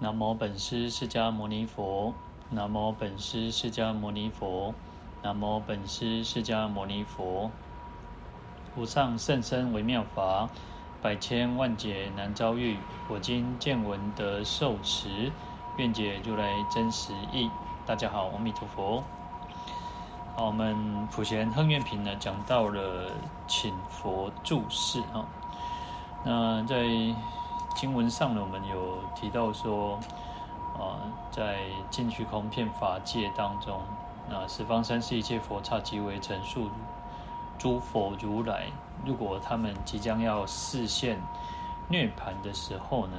南无本师释迦牟尼佛，南无本师释迦牟尼佛，南无本师释迦牟尼佛。无上甚深微妙法，百千万劫难遭遇。我今见闻得受持，愿解如来真实义。大家好，阿弥陀佛。好，我们普贤亨愿品呢，讲到了请佛住世啊。那在经文上呢，我们有提到说，啊，在尽虚空遍法界当中，那十方三世一切佛刹即为陈述诸佛如来，如果他们即将要示现涅槃的时候呢，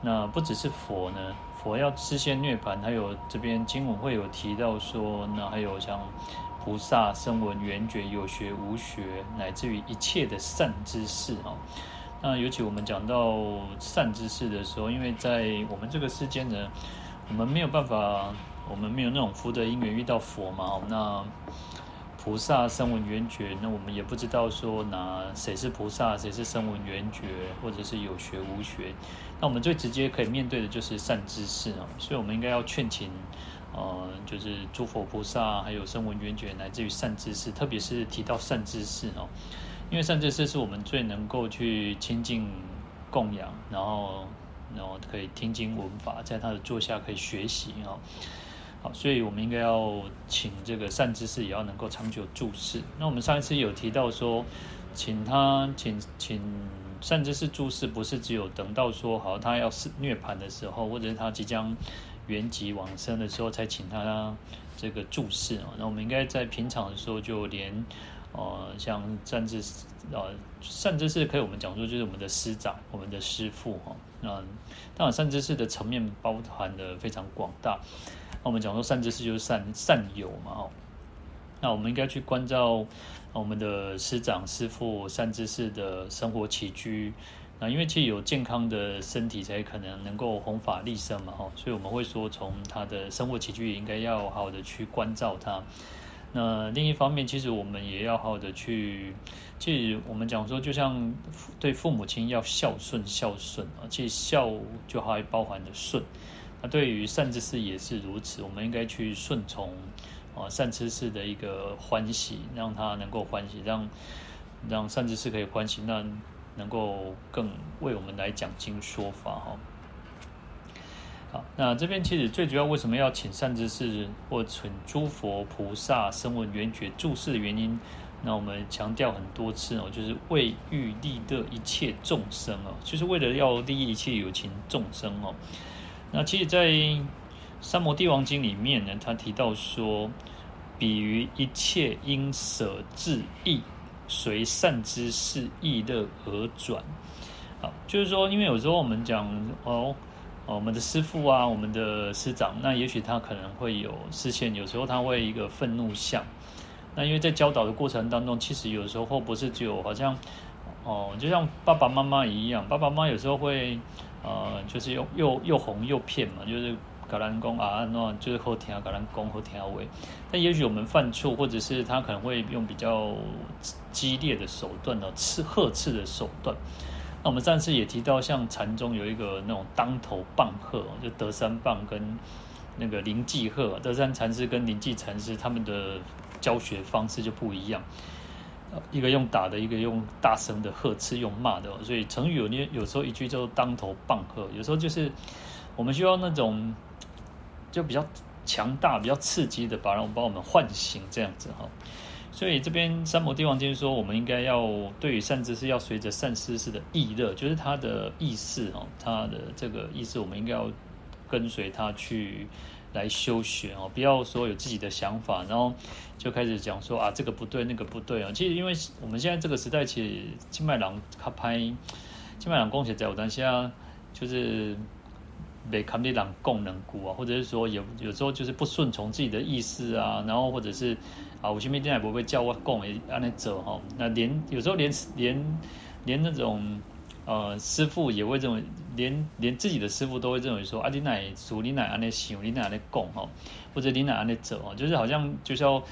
那不只是佛呢，佛要示现涅槃，还有这边经文会有提到说，那还有像菩萨、声闻、缘觉、有学、无学，乃至于一切的善知识啊。那尤其我们讲到善知识的时候，因为在我们这个世间呢，我们没有办法，我们没有那种福德因缘遇到佛嘛。那菩萨声闻缘觉，那我们也不知道说哪谁是菩萨，谁是声闻缘觉，或者是有学无学。那我们最直接可以面对的就是善知识啊，所以我们应该要劝请，呃，就是诸佛菩萨，还有声闻缘觉，乃至于善知识，特别是提到善知识哦。因为善知识是我们最能够去亲近供养，然后然后可以听经闻法，在他的座下可以学习啊。好，所以我们应该要请这个善知识也要能够长久住世。那我们上一次有提到说，请他请请善知识住世，不是只有等到说好他要是涅槃的时候，或者是他即将圆寂往生的时候才请他这个住世啊。那我们应该在平常的时候就连。呃，像善知识，呃，善知识可以我们讲说就是我们的师长，我们的师父哈。那当然善知识的层面包含的非常广大。那我们讲说善知识就是善善友嘛哈。那我们应该去关照我们的师长、师父、善知识的生活起居。那因为其实有健康的身体才可能能够弘法利生嘛哈。所以我们会说从他的生活起居也应该要好好的去关照他。那另一方面，其实我们也要好好的去，其实我们讲说，就像对父母亲要孝顺孝顺啊，其实孝就还包含的顺。那对于善知识也是如此，我们应该去顺从啊善知识的一个欢喜，让他能够欢喜，让让善知识可以欢喜，那能够更为我们来讲经说法哈。那这边其实最主要为什么要请善知识或请诸佛菩萨声闻缘觉注释的原因，那我们强调很多次哦，就是为欲利乐一切众生哦，就是为了要利益一切有情众生哦。那其实，在《三摩地王经》里面呢，他提到说，比于一切因舍自意，随善知识意乐而转。好，就是说，因为有时候我们讲哦。哦，我们的师父啊，我们的师长，那也许他可能会有视线，有时候他会一个愤怒相。那因为在教导的过程当中，其实有时候不是只有好像哦，就像爸爸妈妈一样，爸爸妈妈有时候会呃，就是又又又哄又骗嘛，就是搞人公啊，那就是后天啊，搞人公好听话。但也许我们犯错，或者是他可能会用比较激烈的手段呢，刺呵斥的手段。那我们上次也提到，像禅宗有一个那种当头棒喝，就德山棒跟那个临济喝。德山禅师跟临济禅师他们的教学方式就不一样，一个用打的，一个用大声的呵斥，用骂的。所以成语有呢，有时候一句叫当头棒喝，有时候就是我们需要那种就比较强大、比较刺激的，把让把我们唤醒这样子哈。所以这边《三摩地王经》说，我们应该要对于善知识要随着善知识的意乐，就是他的意识哦，他的这个意识，我们应该要跟随他去来修学哦，不要说有自己的想法，然后就开始讲说啊这个不对，那个不对啊。其实因为我们现在这个时代，其实金麦郎他拍金麦郎贡献在我当下就是。被看地党供能股啊，或者是说有有时候就是不顺从自己的意思啊，然后或者是啊，我前面电台不会叫我供诶，按那走哈，那连有时候连连连那种呃师傅也会认为，连连自己的师傅都会认为说啊，你奶属你奶安那行，你奶安那供哈，或者你奶安那走啊，就是好像就是要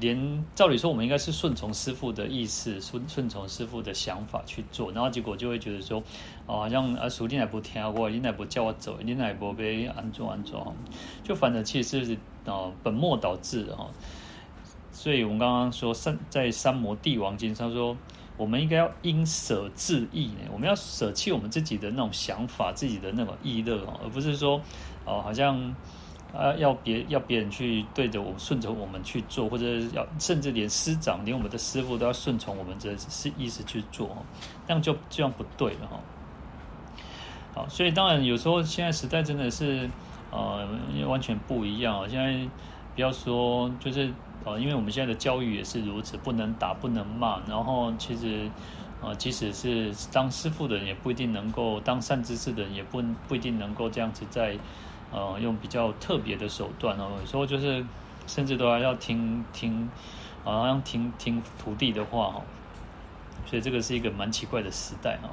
连照理说，我们应该是顺从师傅的意思，顺顺从师傅的想法去做，然后结果就会觉得说，哦，好像阿叔你还不听我，你还不叫我走，你还不被安装安装，就反正其实是哦本末倒置哈。所以我们刚刚说三在《三摩地王经》上说，我们应该要因舍自意，我们要舍弃我们自己的那种想法，自己的那种意乐哦，而不是说哦好像。啊，要别要别人去对着我顺着我们去做，或者要甚至连师长连我们的师傅都要顺从我们这是意思去做，这样就这样不对了哈。好，所以当然有时候现在时代真的是呃完全不一样啊。现在不要说就是呃，因为我们现在的教育也是如此，不能打，不能骂，然后其实呃，即使是当师傅的人也不一定能够当善知识的人也不不一定能够这样子在。呃，用比较特别的手段哦，有时候就是甚至都还要听听，好像听听徒弟的话哈，所以这个是一个蛮奇怪的时代哈。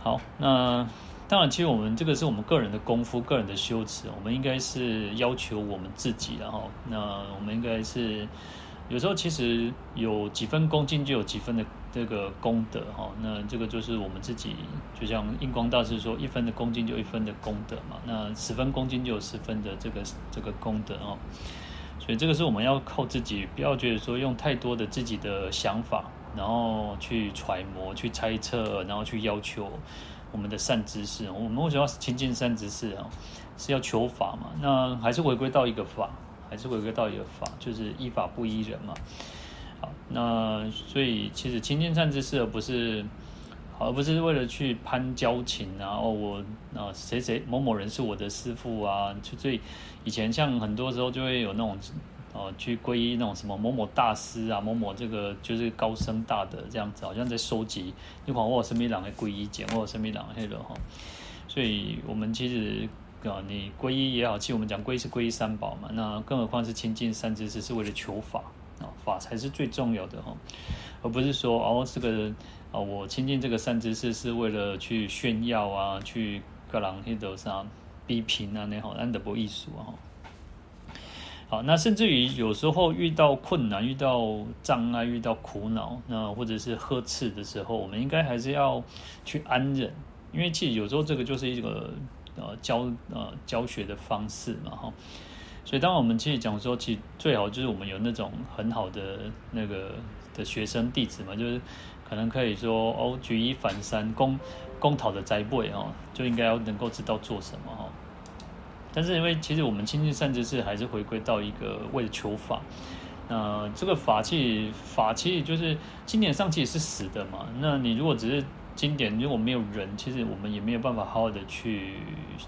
好，那当然，其实我们这个是我们个人的功夫、个人的修持，我们应该是要求我们自己，然后那我们应该是。有时候其实有几分恭敬，就有几分的这个功德哈。那这个就是我们自己，就像印光大师说，一分的恭敬就一分的功德嘛。那十分恭敬就有十分的这个这个功德哦。所以这个是我们要靠自己，不要觉得说用太多的自己的想法，然后去揣摩、去猜测，然后去要求我们的善知识。我们为什么要亲近善知识啊？是要求法嘛。那还是回归到一个法。还是回归到一个法，就是依法不依人嘛。好，那所以其实亲近善知识，而不是，而不是为了去攀交情啊。哦，我啊谁谁某某人是我的师父啊。就所以以前像很多时候就会有那种哦，去皈依那种什么某某大师啊，某某这个就是高僧大德这样子，好像在收集。你看我有什么人的皈依简，我有什么人黑的哈。所以我们其实。啊，你皈依也好，其实我们讲皈依是皈依三宝嘛，那更何况是亲近善知识，是为了求法啊，法才是最重要的哈，而不是说哦，这个人啊，我亲近这个善知识是为了去炫耀啊，去各人去头上比拼啊，那好，安得不艺术啊。好，那甚至于有时候遇到困难、遇到障碍、遇到苦恼，那或者是呵斥的时候，我们应该还是要去安忍，因为其实有时候这个就是一个。呃，教呃教学的方式嘛，哈，所以当我们其实讲说，其实最好就是我们有那种很好的那个的学生弟子嘛，就是可能可以说哦，举一反三，公公讨的栽培哦，就应该要能够知道做什么哈。但是因为其实我们亲近善知识还是回归到一个为了求法，那这个法器法器就是经典上其实是死的嘛，那你如果只是。经典如果没有人，其实我们也没有办法好好的去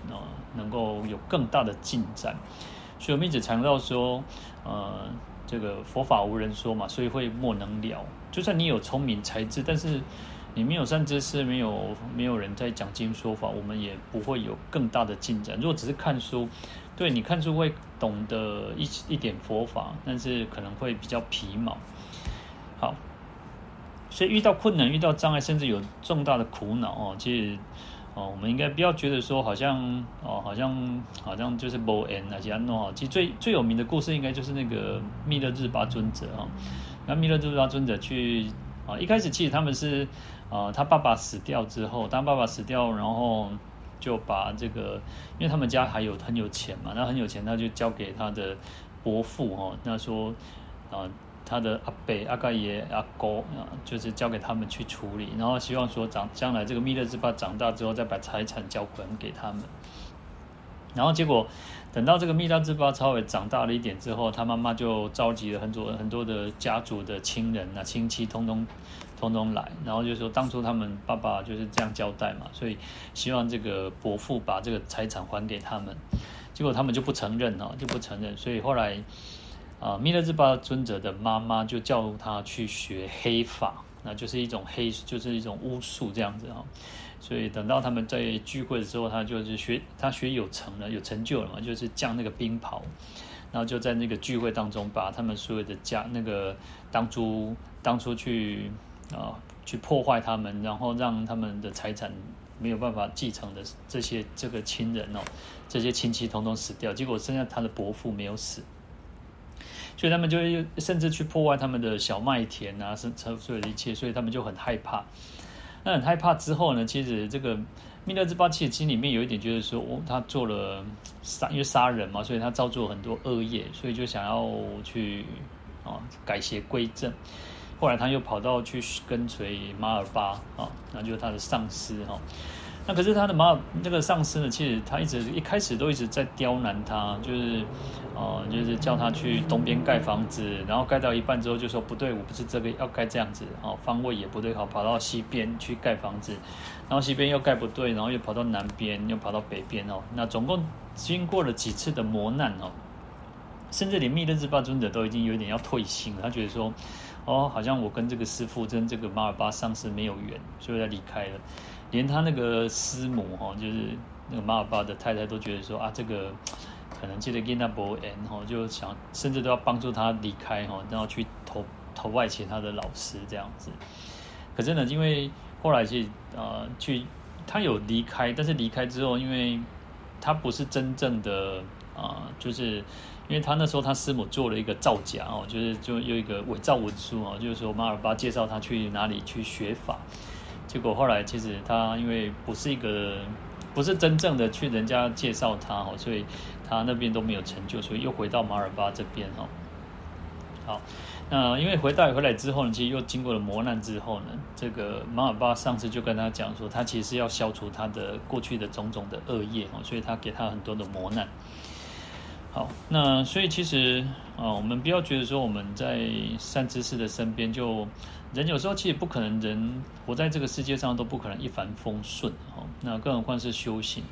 呃，能够有更大的进展。所以我们一直强调说，呃，这个佛法无人说嘛，所以会莫能了。就算你有聪明才智，但是你没有善知识，没有没有人在讲经说法，我们也不会有更大的进展。如果只是看书，对，你看书会懂得一一点佛法，但是可能会比较皮毛。好。所以遇到困难、遇到障碍，甚至有重大的苦恼哦，其实哦，我们应该不要觉得说好像哦，好像好像就是无缘那些弄哦。其实最最有名的故事，应该就是那个密勒日巴尊者啊。那密勒日巴尊者去啊，一开始其实他们是啊，他爸爸死掉之后，当爸爸死掉，然后就把这个，因为他们家还有很有钱嘛，那很有钱，他就交给他的伯父哦，那说啊。他的阿伯、阿盖爷、阿哥啊，就是交给他们去处理，然后希望说长将来这个密勒之巴长大之后，再把财产交还给他们。然后结果等到这个密勒之巴稍微长大了一点之后，他妈妈就召集了很多很多的家族的亲人啊、亲戚，通通通通来，然后就说当初他们爸爸就是这样交代嘛，所以希望这个伯父把这个财产还给他们。结果他们就不承认哦，就不承认，所以后来。啊，密勒日巴尊者的妈妈就叫他去学黑法，那就是一种黑，就是一种巫术这样子哈。所以等到他们在聚会的时候，他就是学，他学有成了，有成就了嘛，就是降那个冰雹，然后就在那个聚会当中，把他们所有的家那个当初当初去啊去破坏他们，然后让他们的财产没有办法继承的这些这个亲人哦，这些亲戚统统死掉，结果剩下他的伯父没有死。所以他们就会甚至去破坏他们的小麦田啊，是所有的一切，所以他们就很害怕。那很害怕之后呢，其实这个密勒之巴其实心里面有一点觉得说，哦，他做了杀，因为杀人嘛，所以他造作很多恶业，所以就想要去啊改邪归正。后来他又跑到去跟随马尔巴啊，那就是他的上司哈。那可是他的马尔这个上司呢，其实他一直一开始都一直在刁难他，就是哦、就是叫他去东边盖房子，然后盖到一半之后就说不对，我不是这个要盖这样子哦，方位也不对，好跑到西边去盖房子，然后西边又盖不对，然后又跑到南边，又跑到北边哦。那总共经过了几次的磨难哦，甚至连密勒日巴尊者都已经有点要退心了，他觉得说。哦，好像我跟这个师傅跟这个马尔巴上师没有缘，所以他离开了。连他那个师母哈，就是那个马尔巴的太太都觉得说啊，这个可能记得跟他不缘哈，就想甚至都要帮助他离开哈，然后去投投外其他的老师这样子。可是呢，因为后来去啊、呃、去，他有离开，但是离开之后，因为他不是真正的啊、呃，就是。因为他那时候他师母做了一个造假哦，就是就有一个伪造文书哦，就是说马尔巴介绍他去哪里去学法，结果后来其实他因为不是一个不是真正的去人家介绍他哦，所以他那边都没有成就，所以又回到马尔巴这边哦。好，那因为回到回来之后呢，其实又经过了磨难之后呢，这个马尔巴上次就跟他讲说，他其实要消除他的过去的种种的恶业哦，所以他给他很多的磨难。好，那所以其实啊，我们不要觉得说我们在善知识的身边，就人有时候其实不可能，人活在这个世界上都不可能一帆风顺哦。那更何况是修行。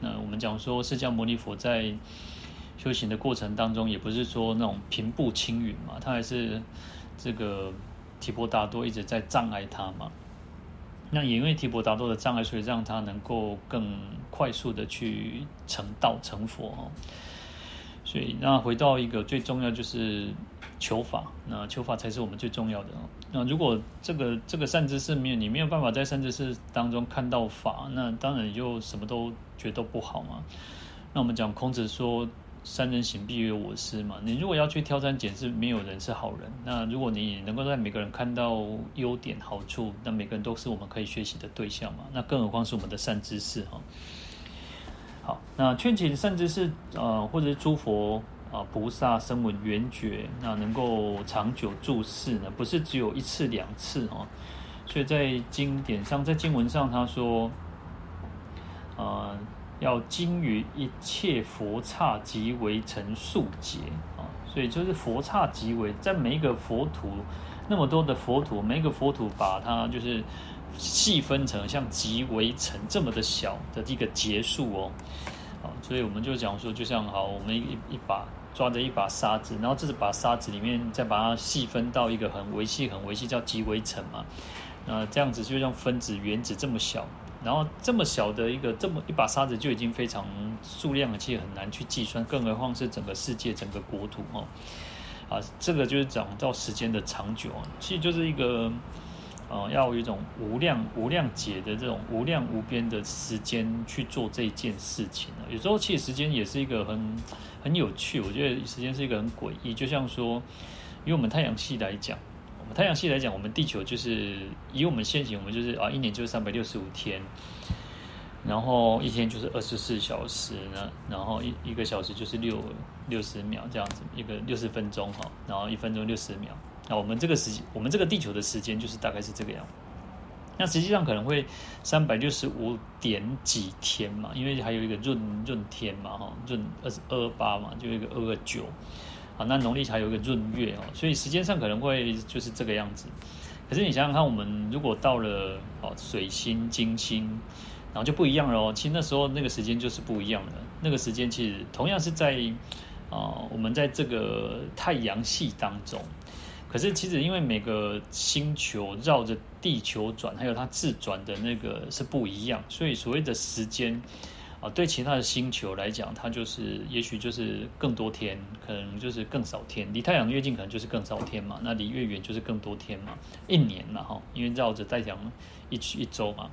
那我们讲说，释迦牟尼佛在修行的过程当中，也不是说那种平步青云嘛，他还是这个提婆达多一直在障碍他嘛。那也因为提婆达多的障碍，所以让他能够更快速的去成道成佛哦。所以，那回到一个最重要就是求法，那求法才是我们最重要的。那如果这个这个善知识没有，你没有办法在善知识当中看到法，那当然就什么都觉得不好嘛。那我们讲孔子说“三人行，必有我师”嘛。你如果要去挑三拣四，没有人是好人。那如果你能够在每个人看到优点好处，那每个人都是我们可以学习的对象嘛。那更何况是我们的善知识哈。好，那劝请甚至是，呃，或者是诸佛啊、呃、菩萨声闻缘觉，那能够长久住世呢，不是只有一次两次哦。所以在经典上，在经文上，他说，呃，要经于一切佛刹即为成数劫啊。所以就是佛刹即为，在每一个佛土，那么多的佛土，每一个佛土把它就是。细分成像极为成这么的小的一个结束哦，啊，所以我们就讲说，就像好，我们一一把抓着一把沙子，然后这是把沙子里面再把它细分到一个很微细、很微细，叫极为成嘛。那这样子就像分子、原子这么小，然后这么小的一个这么一把沙子就已经非常数量，其实很难去计算，更何况是整个世界、整个国土哦。啊，这个就是讲到时间的长久啊，其实就是一个。呃，要有一种无量无量劫的这种无量无边的时间去做这件事情呢。有时候其实时间也是一个很很有趣，我觉得时间是一个很诡异。就像说，以我们太阳系来讲，我们太阳系来讲，我们地球就是以我们现行，我们就是啊，一年就是三百六十五天，然后一天就是二十四小时呢，然后一一个小时就是六六十秒这样子，一个六十分钟哈，然后一分钟六十秒。那我们这个时，我们这个地球的时间就是大概是这个样。那实际上可能会三百六十五点几天嘛，因为还有一个闰闰天嘛，哈，闰二十二八嘛，就一个二二九。啊，那农历还有一个闰月哦，所以时间上可能会就是这个样子。可是你想想看，我们如果到了哦水星、金星，然后就不一样了哦。其实那时候那个时间就是不一样的。那个时间其实同样是在啊，我们在这个太阳系当中。可是，其实因为每个星球绕着地球转，还有它自转的那个是不一样，所以所谓的时间啊，对其他的星球来讲，它就是也许就是更多天，可能就是更少天。离太阳越近，可能就是更少天嘛。那离越远，就是更多天嘛。一年嘛，哈，因为绕着太阳一一周嘛。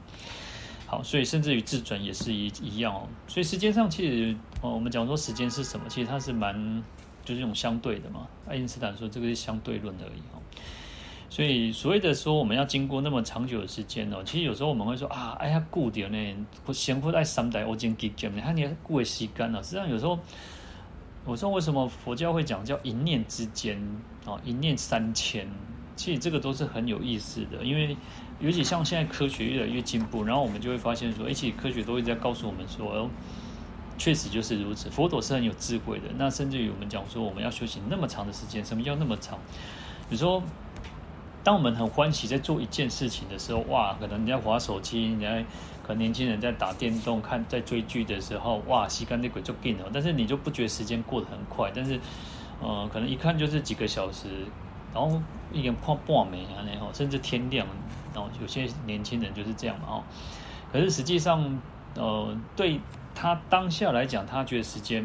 好，所以甚至于自转也是一一样哦。所以时间上，其实哦，我们讲说时间是什么？其实它是蛮。就是这种相对的嘛。爱因斯坦说这个是相对论而已哦。所以所谓的说我们要经过那么长久的时间哦，其实有时候我们会说啊，哎呀，固定呢，先活在三代我经给讲，你看你固为吸干了。实际上有时候，我说为什么佛教会讲叫一念之间啊，一念三千，其实这个都是很有意思的，因为。尤其像现在科学越来越进步，然后我们就会发现说，而且科学都会在告诉我们说，确实就是如此。佛陀是很有智慧的。那甚至于我们讲说，我们要修行那么长的时间，什么叫那么长？比如说，当我们很欢喜在做一件事情的时候，哇，可能人家滑手机，人家可能年轻人在打电动、看在追剧的时候，哇，时间那鬼就变了。但是你就不觉得时间过得很快，但是，呃，可能一看就是几个小时，然后一眼看半没啊，然后甚至天亮。然后有些年轻人就是这样嘛，哦，可是实际上，呃，对他当下来讲，他觉得时间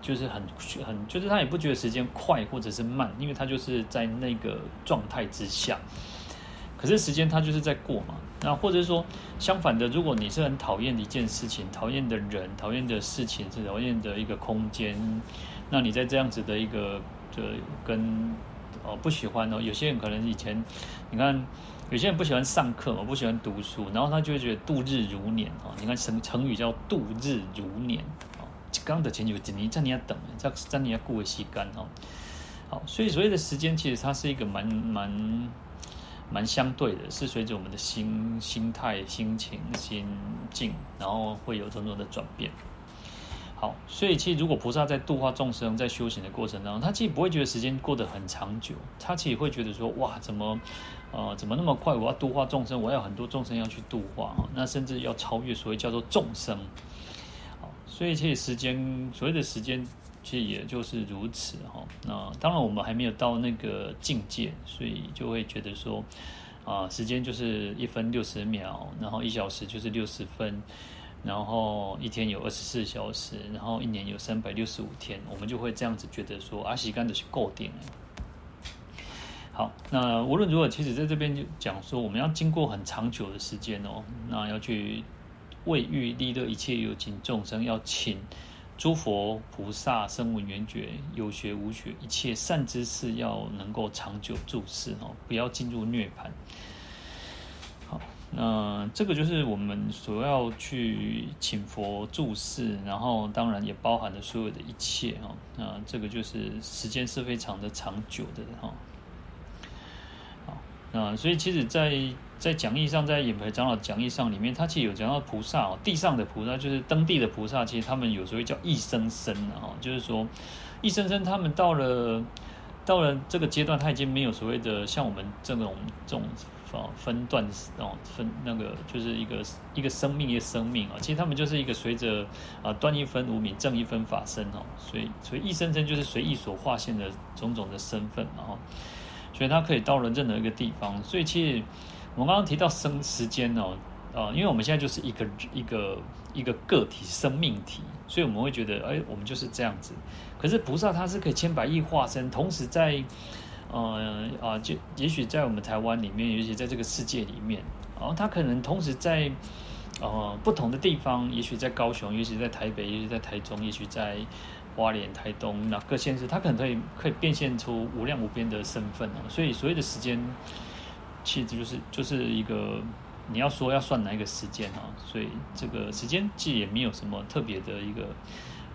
就是很很，就是他也不觉得时间快或者是慢，因为他就是在那个状态之下。可是时间他就是在过嘛，那或者是说相反的，如果你是很讨厌的一件事情、讨厌的人、讨厌的事情、是讨厌的一个空间，那你在这样子的一个就跟哦不喜欢哦，有些人可能以前你看。有些人不喜欢上课，我不喜欢读书，然后他就会觉得度日如年啊。你看成成语叫度日如年啊，刚的前就几年，在你要等，在在你要过为吸干哦。好，所以所谓的时间，其实它是一个蛮蛮蛮相对的，是随着我们的心心态、心情、心境，然后会有种种的转变。好，所以其实如果菩萨在度化众生，在修行的过程当中，他其实不会觉得时间过得很长久，他其实会觉得说，哇，怎么？呃，怎么那么快？我要度化众生，我要很多众生要去度化啊，那甚至要超越所谓叫做众生。好，所以其实时间，所谓的时间，其实也就是如此哈。那当然我们还没有到那个境界，所以就会觉得说，啊，时间就是一分六十秒，然后一小时就是六十分，然后一天有二十四小时，然后一年有三百六十五天，我们就会这样子觉得说，阿西干的是够定了。好，那无论如何，其实在这边就讲说，我们要经过很长久的时间哦，那要去为欲利乐一切有情众生，要请诸佛菩萨声闻缘觉有学无学一切善知识，要能够长久住世哦，不要进入涅槃。嗯，这个就是我们所要去请佛住世，然后当然也包含了所有的一切哈。那这个就是时间是非常的长久的哈。啊、嗯，所以其实在，在讲义上，在演培长老讲义上里面，他其实有讲到菩萨哦，地上的菩萨就是登地的菩萨，其实他们有时候叫一生生啊，就是说一生生他们到了到了这个阶段，他已经没有所谓的像我们这种这种啊分段哦分那个就是一个一个生命一个生命啊，其实他们就是一个随着啊断一分无明，正一分法身哦，所以所以一生生就是随意所化现的种种的身份啊。所以他可以到了任何一个地方，所以其实我们刚刚提到生时间哦，啊，因为我们现在就是一个一个一个个体生命体，所以我们会觉得，哎，我们就是这样子。可是菩萨他是可以千百亿化身，同时在，呃啊，就也许在我们台湾里面，尤其在这个世界里面，然后他可能同时在呃不同的地方，也许在高雄，也许在台北，也许在台中，也许在。花莲、台东那各县市，他可能可以可以变现出无量无边的身份哦。所以所谓的时间，其实就是就是一个你要说要算哪一个时间啊？所以这个时间其实也没有什么特别的一个，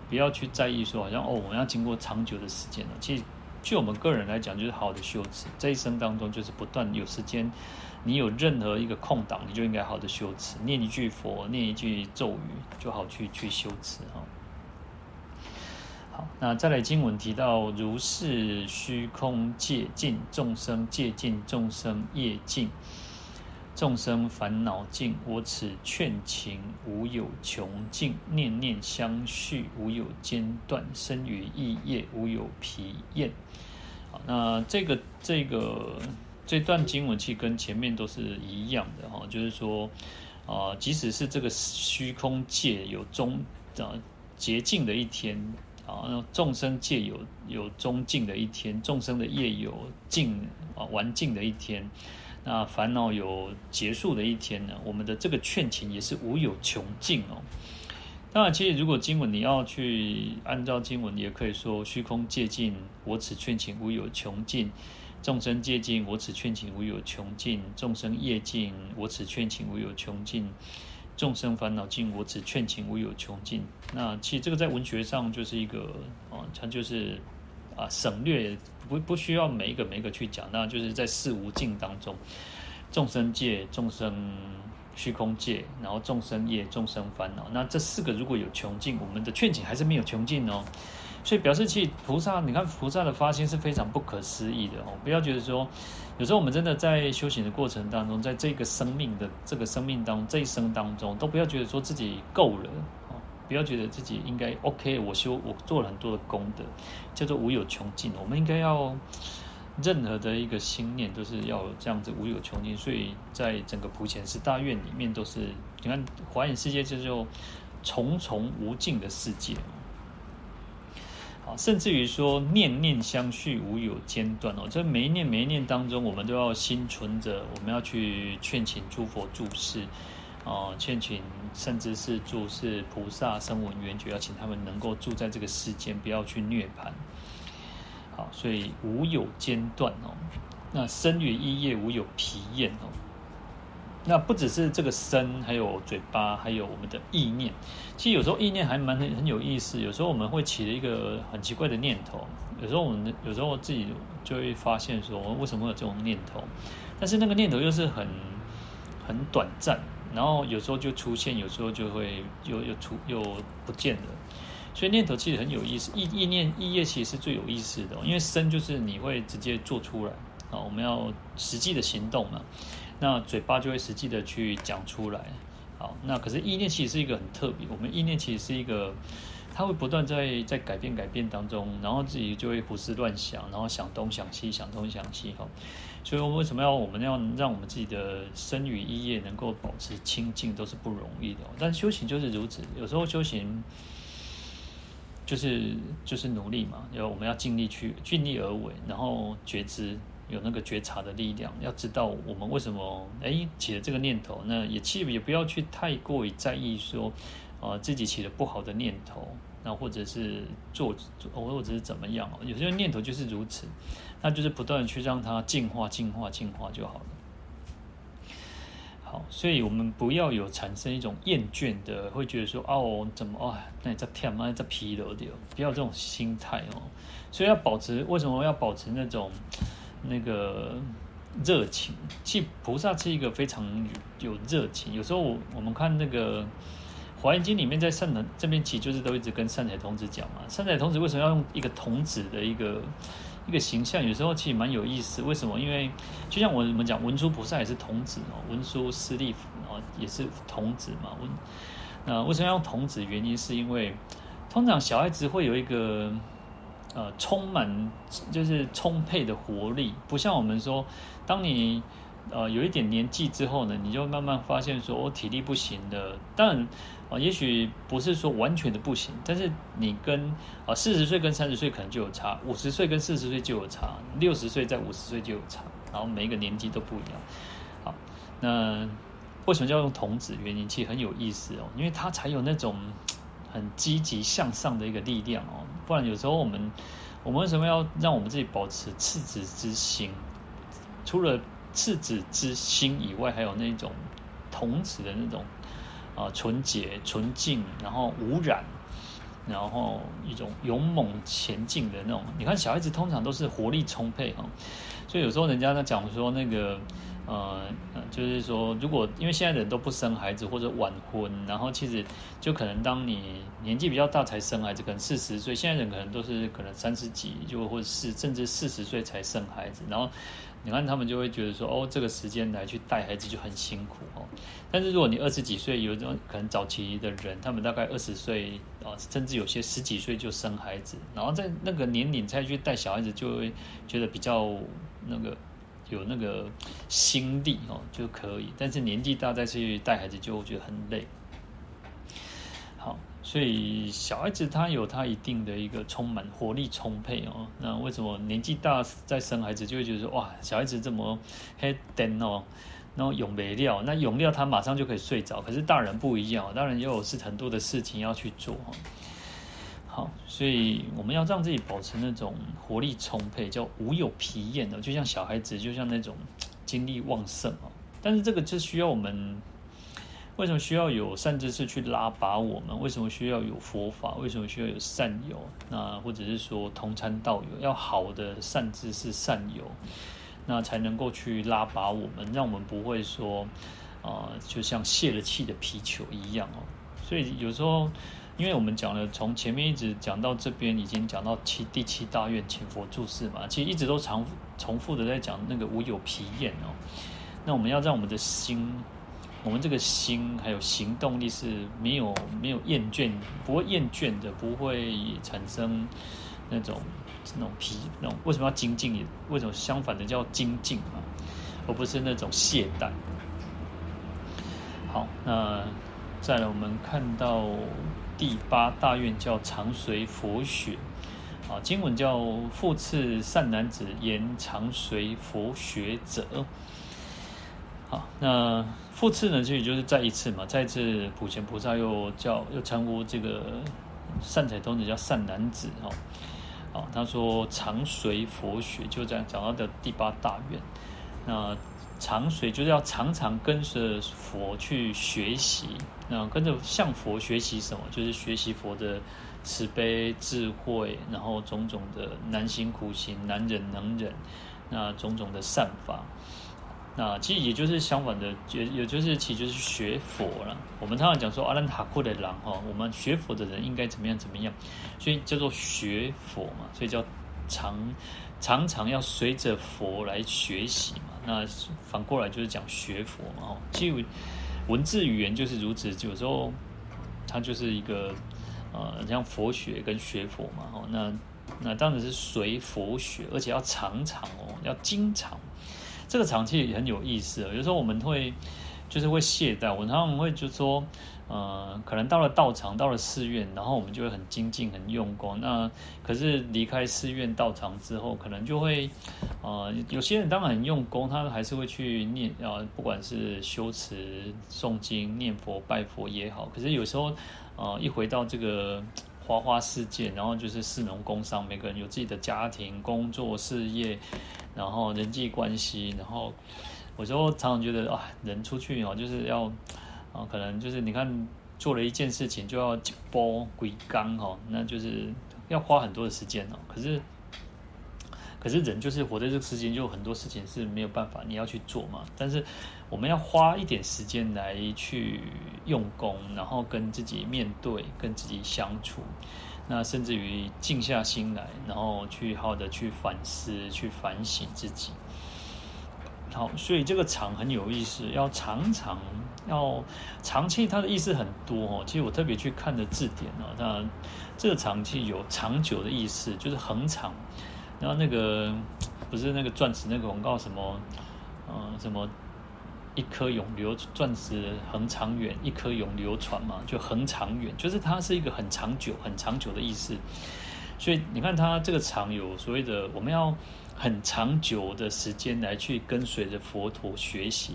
不要去在意说好像哦，我们要经过长久的时间了。其实就我们个人来讲，就是好的修持，这一生当中就是不断有时间，你有任何一个空档，你就应该好的修持，念一句佛，念一句咒语，就好去去修持哈。好，那再来经文提到，如是虚空界尽，众生界尽，众生业尽，众生烦恼尽。我此劝请无有穷尽，念念相续，无有间断，生于意业无有疲厌。好，那这个这个这段经文其实跟前面都是一样的哈，就是说啊，即使是这个虚空界有终啊洁净的一天。啊，众生界有有终尽的一天，众生的业有尽啊完尽的一天，那烦恼有结束的一天呢？我们的这个劝请也是无有穷尽哦。当然，其实如果经文你要去按照经文，也可以说：虚空界尽，我此劝请无有穷尽；众生界尽，我此劝请无有穷尽；众生业尽，我此劝请无有穷尽；众生烦恼尽，我此劝请无有穷尽。那其实这个在文学上就是一个啊，它就是啊省略，不不需要每一个每一个去讲，那就是在四无尽当中，众生界，众生。虚空界，然后众生业、众生烦恼，那这四个如果有穷尽，我们的劝请还是没有穷尽哦。所以表示其菩萨，你看菩萨的发心是非常不可思议的哦。不要觉得说，有时候我们真的在修行的过程当中，在这个生命的这个生命当中，这一生当中，都不要觉得说自己够了。不要觉得自己应该 OK，我修我做了很多的功德，叫做无有穷尽。我们应该要。任何的一个心念都是要这样子无有穷尽，所以在整个普贤寺大院里面都是，你看华严世界就是重重无尽的世界，甚至于说念念相续无有间断哦，这每一念每一念当中，我们都要心存着，我们要去劝请诸佛住世，哦，劝请甚至是住是菩萨声闻缘觉，要请他们能够住在这个世间，不要去涅槃。好，所以无有间断哦。那身语意业无有疲厌哦。那不只是这个身，还有嘴巴，还有我们的意念。其实有时候意念还蛮很很有意思。有时候我们会起了一个很奇怪的念头。有时候我们有时候自己就会发现说，为什么会有这种念头？但是那个念头又是很很短暂，然后有时候就出现，有时候就会又又出又不见了。所以念头其实很有意思，意意念意业其实是最有意思的，因为身就是你会直接做出来啊，我们要实际的行动嘛，那嘴巴就会实际的去讲出来，好，那可是意念其实是一个很特别，我们意念其实是一个，它会不断在在改变改变当中，然后自己就会胡思乱想，然后想东想西，想东想西哈，所以为什么要我们要让我们自己的身语意业能够保持清净，都是不容易的，但修行就是如此，有时候修行。就是就是努力嘛，要我们要尽力去尽力而为，然后觉知有那个觉察的力量，要知道我们为什么哎起了这个念头，那也其实也不要去太过于在意说，啊、自己起了不好的念头，那或者是做或者是怎么样哦，有些念头就是如此，那就是不断的去让它净化、净化、净化就好了。好，所以我们不要有产生一种厌倦的，会觉得说哦，怎么啊？那你在跳，那你在疲劳掉，不要这种心态哦。所以要保持，为什么要保持那种那个热情？其实菩萨是一个非常有热情。有时候我我们看那个《华严经》里面，在善男这边，其实就是都一直跟善财童子讲嘛。善财童子为什么要用一个童子的一个？一个形象有时候其实蛮有意思，为什么？因为就像我们讲文殊菩萨也是童子哦，文殊师利弗哦也是童子嘛。文那为什么要童子？原因是因为通常小孩子会有一个呃充满就是充沛的活力，不像我们说，当你。呃，有一点年纪之后呢，你就慢慢发现说，我、哦、体力不行的。但，啊、也许不是说完全的不行，但是你跟啊四十岁跟三十岁可能就有差，五十岁跟四十岁就有差，六十岁在五十岁就有差，然后每一个年纪都不一样。好，那为什么叫用童子？原因其实很有意思哦，因为他才有那种很积极向上的一个力量哦。不然有时候我们，我们为什么要让我们自己保持赤子之心？除了赤子之心以外，还有那种童子的那种啊纯洁、纯净，然后无染，然后一种勇猛前进的那种。你看小孩子通常都是活力充沛哈，所以有时候人家在讲说那个呃，就是说如果因为现在人都不生孩子或者晚婚，然后其实就可能当你年纪比较大才生孩子，可能四十岁，现在人可能都是可能三十几就或者是甚至四十岁才生孩子，然后。你看他们就会觉得说，哦，这个时间来去带孩子就很辛苦哦。但是如果你二十几岁，有种可能早期的人，他们大概二十岁啊，甚至有些十几岁就生孩子，然后在那个年龄再去带小孩子，就会觉得比较那个有那个心力哦，就可以。但是年纪大再去带孩子，就会觉得很累。所以小孩子他有他一定的一个充满活力充沛哦。那为什么年纪大再生孩子就会觉得说哇，小孩子这么黑灯哦？然后永没料，那永料他马上就可以睡着。可是大人不一样，大人又是很多的事情要去做。哦好，所以我们要让自己保持那种活力充沛，叫无有疲厌的，就像小孩子，就像那种精力旺盛哦。但是这个就需要我们，为什么需要有善知识去拉拔我们？为什么需要有佛法？为什么需要有善友？那或者是说同参道友，要好的善知识、善友。那才能够去拉拔我们，让我们不会说，啊、就像泄了气的皮球一样哦。所以有时候，因为我们讲了，从前面一直讲到这边，已经讲到七第七大愿，请佛注释嘛，其实一直都重重复的在讲那个无有疲厌哦。那我们要让我们的心，我们这个心还有行动力是没有没有厌倦，不会厌倦的，不会产生那种。那种疲，那种为什么要精进？为什么相反的叫精进啊？而不是那种懈怠。好，那再来我们看到第八大愿叫常随佛学啊，经文叫复次善男子言常随佛学者。好，那复次呢，其实就是再一次嘛，再一次普贤菩萨又叫又称呼这个善财童子叫善男子哦。啊，他说常随佛学，就这样讲到的第八大愿。那常随就是要常常跟着佛去学习，那跟着向佛学习什么？就是学习佛的慈悲智慧，然后种种的难行苦行、难忍能忍，那种种的善法。那其实也就是相反的，也也就是其实就是学佛了。我们常常讲说阿兰塔库的狼哈，我们学佛的人应该怎么样怎么样，所以叫做学佛嘛，所以叫常常常要随着佛来学习嘛。那反过来就是讲学佛嘛，哦，其实文字语言就是如此，有时候它就是一个呃，像佛学跟学佛嘛，哦，那那当然是随佛学，而且要常常哦，要经常。这个长期也很有意思，有时候我们会就是会懈怠，我常常会就说，呃，可能到了道场，到了寺院，然后我们就会很精进、很用功。那可是离开寺院、道场之后，可能就会，呃，有些人当然很用功，他还是会去念啊、呃，不管是修持、诵经、念佛、拜佛也好。可是有时候，呃，一回到这个花花世界，然后就是士农工商，每个人有自己的家庭、工作、事业。然后人际关系，然后我就常常觉得啊，人出去哦，就是要啊，可能就是你看做了一件事情就要一波归刚哈，那就是要花很多的时间哦。可是，可是人就是活在这个世间，就很多事情是没有办法你要去做嘛。但是我们要花一点时间来去用功，然后跟自己面对，跟自己相处。那甚至于静下心来，然后去好的去反思、去反省自己。好，所以这个常很有意思，要常常要长期，它的意思很多哦。其实我特别去看的字典哦，那这个长期有长久的意思，就是恒长。然后那个不是那个钻石那个广告什么，嗯、什么？一颗永流钻石恒长远，一颗永流传嘛，就恒长远，就是它是一个很长久、很长久的意思。所以你看，它这个长有所谓的，我们要很长久的时间来去跟随着佛陀学习。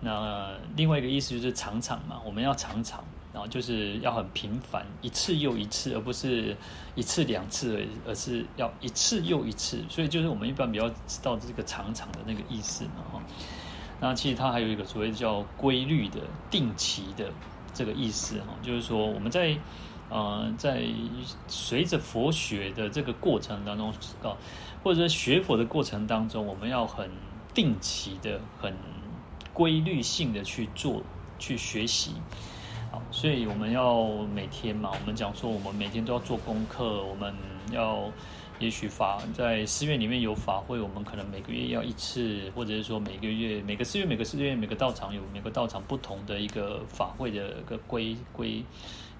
那另外一个意思就是常常嘛，我们要常常，然后就是要很频繁，一次又一次，而不是一次两次而，而是要一次又一次。所以就是我们一般比较知道这个常常的那个意思嘛，哈。那其实它还有一个所谓叫规律的、定期的这个意思哈，就是说我们在呃在随着佛学的这个过程当中啊，或者说学佛的过程当中，我们要很定期的、很规律性的去做、去学习。好，所以我们要每天嘛，我们讲说我们每天都要做功课，我们要。也许法在寺院里面有法会，我们可能每个月要一次，或者是说每个月每个寺院每个寺院每个道场有每个道场不同的一个法会的一个规规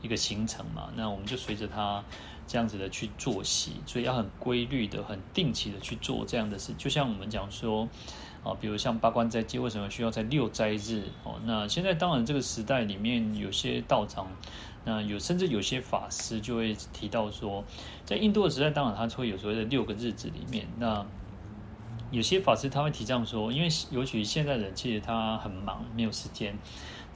一个行程嘛，那我们就随着他这样子的去作息，所以要很规律的、很定期的去做这样的事。就像我们讲说啊，比如像八关斋戒，为什么需要在六斋日？哦，那现在当然这个时代里面有些道场。那有甚至有些法师就会提到说，在印度的时代，当然他会有所谓的六个日子里面，那有些法师他会提倡说，因为尤其现在人其实他很忙，没有时间。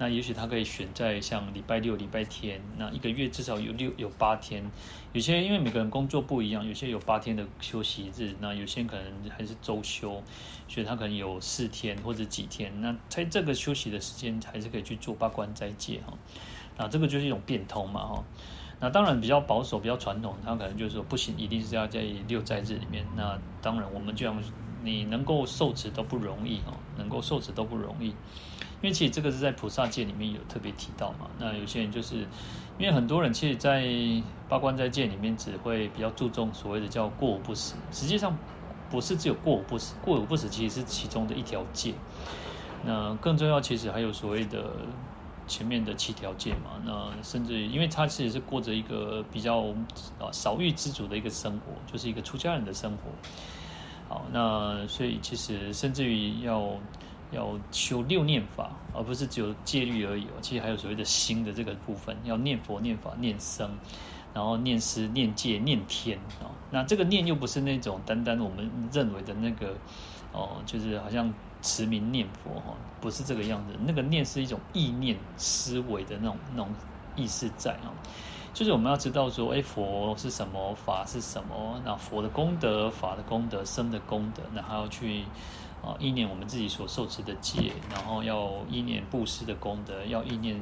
那也许他可以选在像礼拜六、礼拜天，那一个月至少有六有八天。有些因为每个人工作不一样，有些有八天的休息日，那有些可能还是周休，所以他可能有四天或者几天。那在这个休息的时间，还是可以去做八关斋戒哈。那这个就是一种变通嘛哈。那当然比较保守、比较传统，他可能就是说不行，一定是要在六斋日里面。那当然我们这样，你能够受持都不容易哈，能够受持都不容易。因为其实这个是在菩萨戒里面有特别提到嘛，那有些人就是因为很多人其实，在八关斋戒里面只会比较注重所谓的叫过午不食，实际上不是只有过午不食，过午不食其实是其中的一条戒。那更重要，其实还有所谓的前面的七条戒嘛。那甚至于，因为他其实是过着一个比较啊少欲知足的一个生活，就是一个出家人的生活。好，那所以其实甚至于要。要修六念法，而不是只有戒律而已。其实还有所谓的心的这个部分，要念佛、念法、念僧，然后念师、念戒、念天哦。那这个念又不是那种单单我们认为的那个哦，就是好像持名念佛哈，不是这个样子。那个念是一种意念思维的那种那种意思在啊。就是我们要知道说，哎，佛是什么？法是什么？那佛的功德、法的功德、生的功德，那还要去。啊，意念我们自己所受持的戒，然后要意念布施的功德，要意念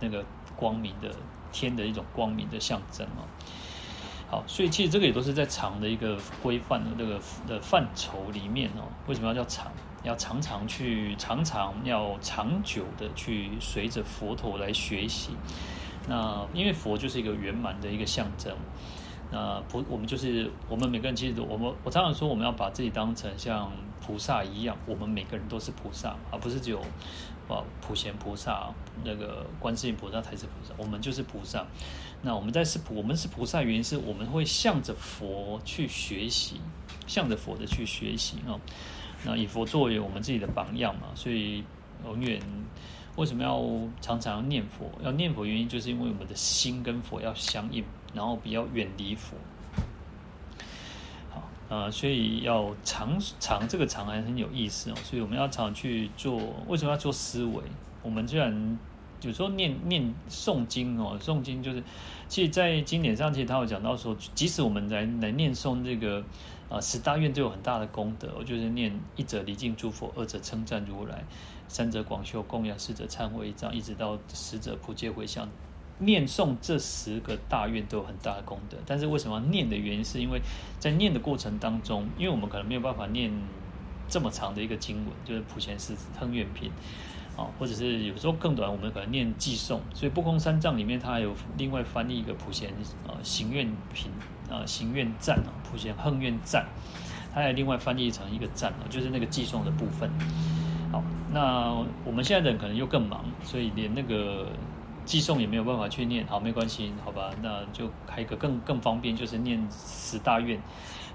那个光明的天的一种光明的象征啊。好，所以其实这个也都是在常的一个规范的那个的范畴里面哦。为什么要叫常？要常常去，常常要长久的去随着佛陀来学习。那因为佛就是一个圆满的一个象征。那不，我们就是我们每个人，其实都我们我常常说，我们要把自己当成像菩萨一样，我们每个人都是菩萨，而不是只有啊普贤菩萨那个观世音菩萨才是菩萨，我们就是菩萨。那我们在是我们是菩萨，原因是我们会向着佛去学习，向着佛的去学习啊。那以佛作为我们自己的榜样嘛，所以永远为什么要常常念佛？要念佛原因就是因为我们的心跟佛要相应。然后比较远离佛，好，呃，所以要常常这个常还很有意思哦，所以我们要常去做。为什么要做思维？我们虽然有时候念念诵经哦，诵经就是，其实，在经典上，其实他有讲到说，即使我们来来念诵这个啊十大愿，都有很大的功德。我就是念一者礼敬诸佛，二者称赞如来，三者广修供养，四者忏悔一一直到十者普皆回向。念诵这十个大愿都有很大的功德，但是为什么要念的原因，是因为在念的过程当中，因为我们可能没有办法念这么长的一个经文，就是普贤十称愿品，啊，或者是有时候更短，我们可能念偈颂。所以不空三藏里面，它还有另外翻译一个普贤啊行愿品啊行愿赞啊普贤行愿赞，它还另外翻译成一个赞啊，就是那个寄送的部分。好，那我们现在的人可能又更忙，所以连那个。寄送也没有办法去念，好，没关系，好吧，那就开个更更方便，就是念十大愿。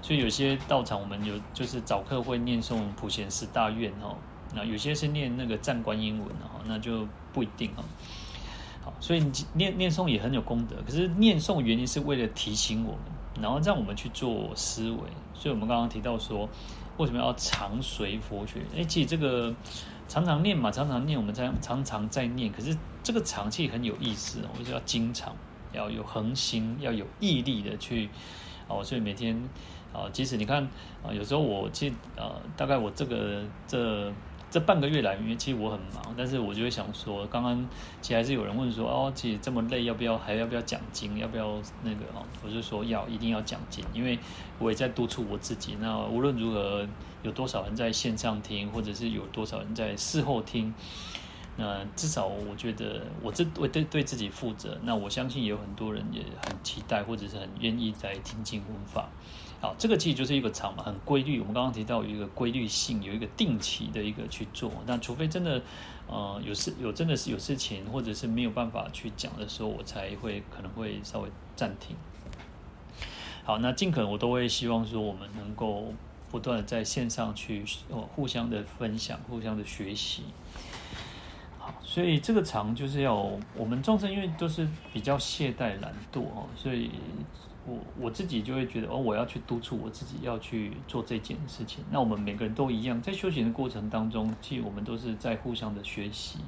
所以有些道场我们有就是早课会念诵普贤十大愿哦，那有些是念那个赞观音文哦，那就不一定哦。好，所以念念诵也很有功德，可是念诵原因是为了提醒我们，然后让我们去做思维。所以我们刚刚提到说，为什么要常随佛学？哎，其实这个。常常念嘛，常常念，我们在常常在念。可是这个常气很有意思，我们就要经常，要有恒心，要有毅力的去哦。所以每天啊，即使你看啊，有时候我其实呃，大概我这个这。这半个月来，因为其实我很忙，但是我就会想说，刚刚其实还是有人问说，哦，其实这么累，要不要还要不要奖金，要不要那个哦？我就说要，一定要奖金，因为我也在督促我自己。那无论如何，有多少人在线上听，或者是有多少人在事后听，那至少我觉得我这我对对自己负责。那我相信也有很多人也很期待，或者是很愿意在听经闻法。好，这个其实就是一个常嘛，很规律。我们刚刚提到有一个规律性，有一个定期的一个去做。那除非真的，呃，有事有真的是有事情，或者是没有办法去讲的时候，我才会可能会稍微暂停。好，那尽可能我都会希望说，我们能够不断的在线上去哦，互相的分享，互相的学习。好，所以这个常就是要我们众生，因为都是比较懈怠懒惰哦，所以。我我自己就会觉得哦，我要去督促我自己要去做这件事情。那我们每个人都一样，在修行的过程当中，其实我们都是在互相的学习。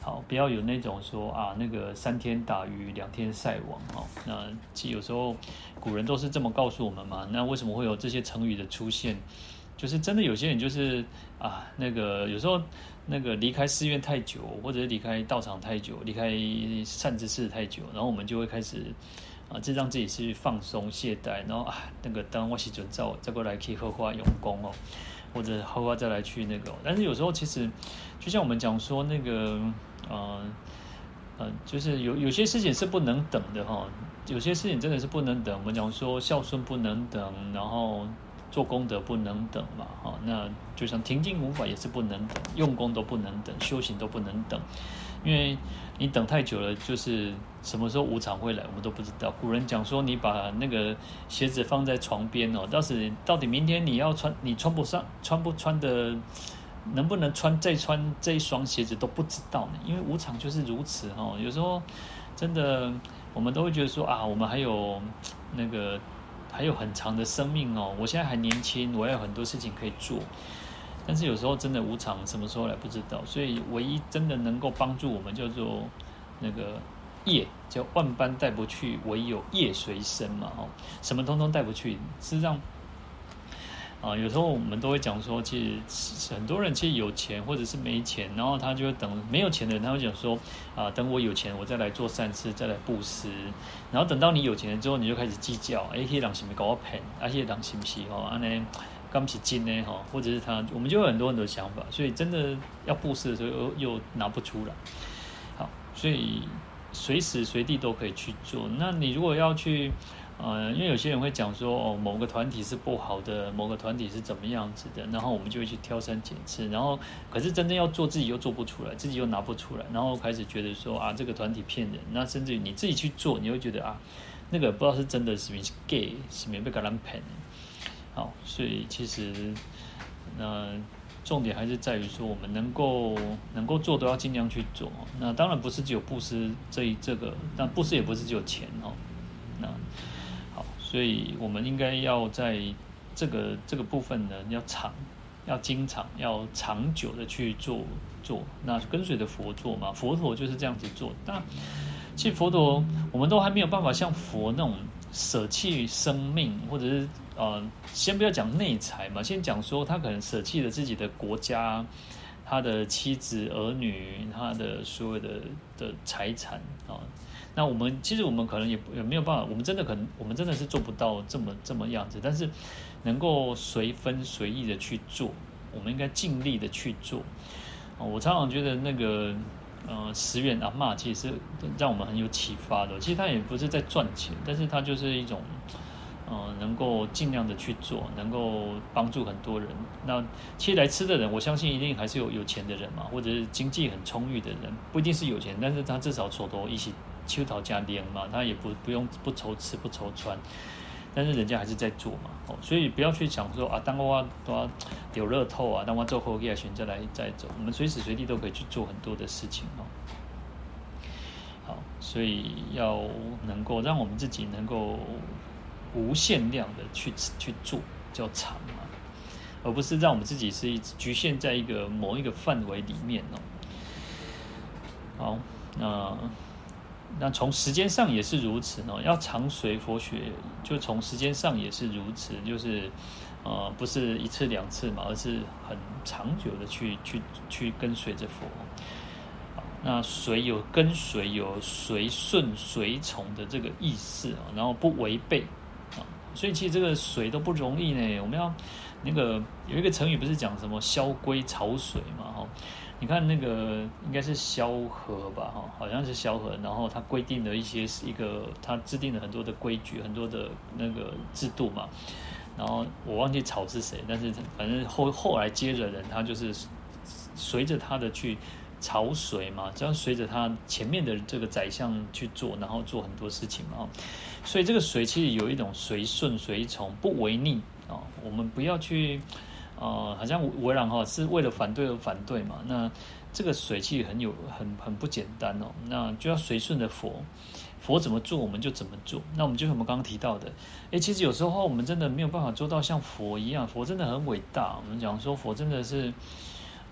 好，不要有那种说啊，那个三天打鱼两天晒网哦。那其实有时候古人都是这么告诉我们嘛。那为什么会有这些成语的出现？就是真的有些人就是啊，那个有时候那个离开寺院太久，或者是离开道场太久，离开善知识太久，然后我们就会开始啊，就让自己去放松懈怠，然后啊，那个当我洗准照再过来可以荷花用功哦，或者荷花再来去那个。但是有时候其实就像我们讲说那个。嗯，嗯，就是有有些事情是不能等的哈，有些事情真的是不能等。我们讲说孝顺不能等，然后做功德不能等嘛，哈，那就像停经无法也是不能等，用功都不能等，修行都不能等，因为你等太久了，就是什么时候无常会来，我们都不知道。古人讲说，你把那个鞋子放在床边哦，到时到底明天你要穿，你穿不上，穿不穿的。能不能穿再穿这一双鞋子都不知道呢？因为无常就是如此哦。有时候真的，我们都会觉得说啊，我们还有那个还有很长的生命哦。我现在还年轻，我还有很多事情可以做。但是有时候真的无常，什么时候来不知道。所以唯一真的能够帮助我们叫做那个业，叫万般带不去，唯有业随身嘛。哦，什么通通带不去，事实上。啊，有时候我们都会讲说，其实很多人其实有钱或者是没钱，然后他就会等没有钱的人，他会讲说，啊，等我有钱，我再来做善事，再来布施。然后等到你有钱了之后，你就开始计较，哎，那人是不是给我骗？啊，那人是不是哦，安尼刚起金呢？哈，或者是他，我们就有很多很多想法，所以真的要布施的时候又又拿不出来。好，所以随时随地都可以去做。那你如果要去。呃，因为有些人会讲说，哦，某个团体是不好的，某个团体是怎么样子的，然后我们就会去挑三拣四，然后可是真正要做自己又做不出来，自己又拿不出来，然后开始觉得说啊，这个团体骗人，那甚至于你自己去做，你会觉得啊，那个不知道是真的是不是 gay，是没被搞烂骗。好，所以其实那重点还是在于说，我们能够能够做都要尽量去做。那当然不是只有布施这一这个，但布施也不是只有钱哦，那好。所以，我们应该要在这个这个部分呢，要长，要经常，要长久的去做做。那跟随着佛做嘛，佛陀就是这样子做。那其实佛陀，我们都还没有办法像佛那种舍弃生命，或者是呃，先不要讲内财嘛，先讲说他可能舍弃了自己的国家，他的妻子儿女，他的所有的的财产啊。那我们其实我们可能也也没有办法，我们真的可能我们真的是做不到这么这么样子，但是能够随分随意的去做，我们应该尽力的去做。啊，我常常觉得那个呃石原阿嬷其实让我们很有启发的。其实他也不是在赚钱，但是他就是一种呃能够尽量的去做，能够帮助很多人。那其实来吃的人，我相信一定还是有有钱的人嘛，或者是经济很充裕的人，不一定是有钱，但是他至少手头一些。秋桃加莲嘛，他也不不用不愁吃不愁穿，但是人家还是在做嘛，哦，所以不要去想说啊，当我都要有乐透啊，当我做后业选择来再走，我们随时随地都可以去做很多的事情哦。好，所以要能够让我们自己能够无限量的去去做，叫长嘛，而不是让我们自己是一局限在一个某一个范围里面哦。好，那。那从时间上也是如此呢，要长随佛学，就从时间上也是如此，就是，呃，不是一次两次嘛，而是很长久的去去去跟随着佛。那随有跟随，有随顺随从的这个意思啊，然后不违背，所以其实这个水都不容易呢。我们要那个有一个成语不是讲什么萧规曹随嘛，哈。你看那个应该是萧何吧，哈，好像是萧何。然后他规定了一些一个，他制定了很多的规矩，很多的那个制度嘛。然后我忘记曹是谁，但是反正后后来接着人，他就是随着他的去曹随嘛，这样随着他前面的这个宰相去做，然后做很多事情嘛。所以这个水其实有一种随顺随从，不违逆啊。我们不要去。呃，好像为然哈是为了反对而反对嘛，那这个水气很有很很不简单哦，那就要随顺的佛，佛怎么做我们就怎么做。那我们就像我们刚刚提到的，诶，其实有时候我们真的没有办法做到像佛一样，佛真的很伟大。我们讲说佛真的是，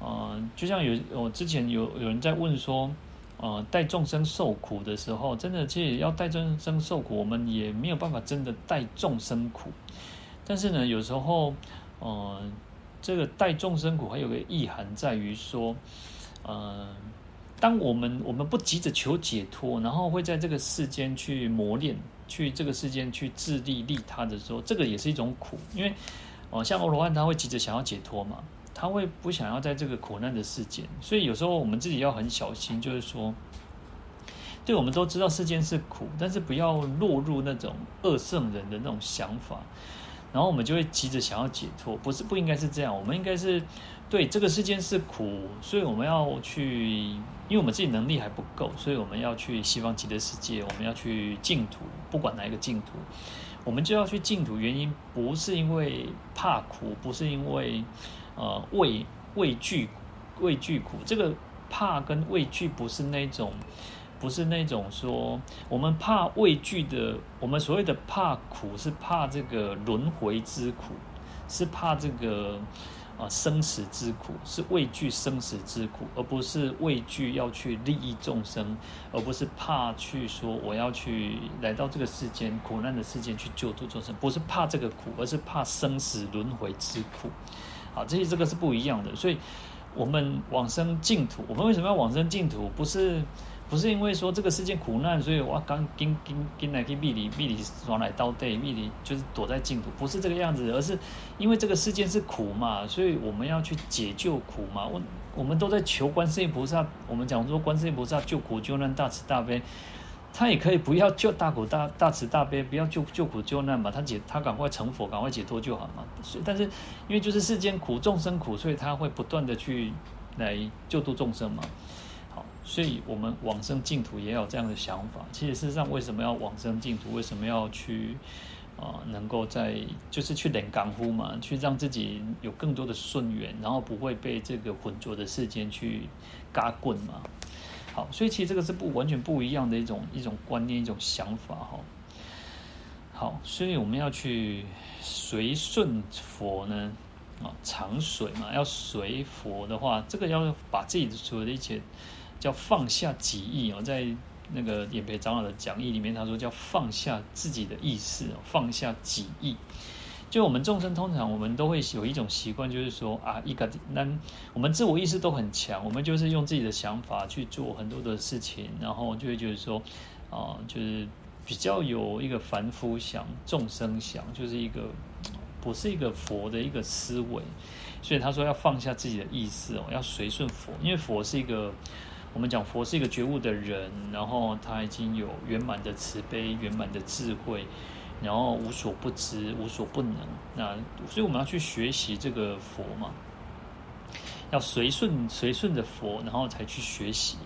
呃，就像有我之前有有人在问说，呃，带众生受苦的时候，真的其实要带众生受苦，我们也没有办法真的带众生苦。但是呢，有时候，呃，这个带众生苦还有个意涵在于说，呃。当我们我们不急着求解脱，然后会在这个世间去磨练，去这个世间去自利利他的时候，这个也是一种苦，因为哦，像阿罗汉他会急着想要解脱嘛，他会不想要在这个苦难的世间，所以有时候我们自己要很小心，就是说，对，我们都知道世间是苦，但是不要落入那种恶圣人的那种想法，然后我们就会急着想要解脱，不是不应该是这样，我们应该是。对，这个世间是苦，所以我们要去，因为我们自己能力还不够，所以我们要去西方极乐世界，我们要去净土，不管哪一个净土，我们就要去净土。原因不是因为怕苦，不是因为呃畏畏惧畏惧苦。这个怕跟畏惧不是那种，不是那种说我们怕畏惧的，我们所谓的怕苦是怕这个轮回之苦，是怕这个。啊，生死之苦是畏惧生死之苦，而不是畏惧要去利益众生，而不是怕去说我要去来到这个世间苦难的世间去救度众生，不是怕这个苦，而是怕生死轮回之苦。好，这些这个是不一样的。所以，我们往生净土，我们为什么要往生净土？不是。不是因为说这个世界苦难，所以我刚跟跟跟来去密里密里转来到对密里就是躲在净土，不是这个样子，而是因为这个世界是苦嘛，所以我们要去解救苦嘛。我我们都在求观世音菩萨，我们讲说观世音菩萨救苦救难大慈大悲，他也可以不要救大苦大大慈大悲，不要救救苦救难嘛，他解他赶快成佛，赶快解脱就好嘛。所以但是因为就是世间苦众生苦，所以他会不断的去来救度众生嘛。好所以，我们往生净土也有这样的想法。其实，事实上，为什么要往生净土？为什么要去啊、呃？能够在就是去练功夫嘛，去让自己有更多的顺缘，然后不会被这个浑浊的世间去嘎棍嘛。好，所以其实这个是不完全不一样的一种一种观念，一种想法哈。好，所以我们要去随顺佛呢啊，常随嘛，要随佛的话，这个要把自己所有的一切。叫放下己意哦，在那个演培长老的讲义里面，他说叫放下自己的意识，放下己意。就我们众生通常我们都会有一种习惯，就是说啊，一个那我们自我意识都很强，我们就是用自己的想法去做很多的事情，然后就会觉得说啊，就是比较有一个凡夫想、众生想，就是一个不是一个佛的一个思维。所以他说要放下自己的意识哦，要随顺佛，因为佛是一个。我们讲佛是一个觉悟的人，然后他已经有圆满的慈悲、圆满的智慧，然后无所不知、无所不能。那所以我们要去学习这个佛嘛，要随顺随顺着佛，然后才去学习。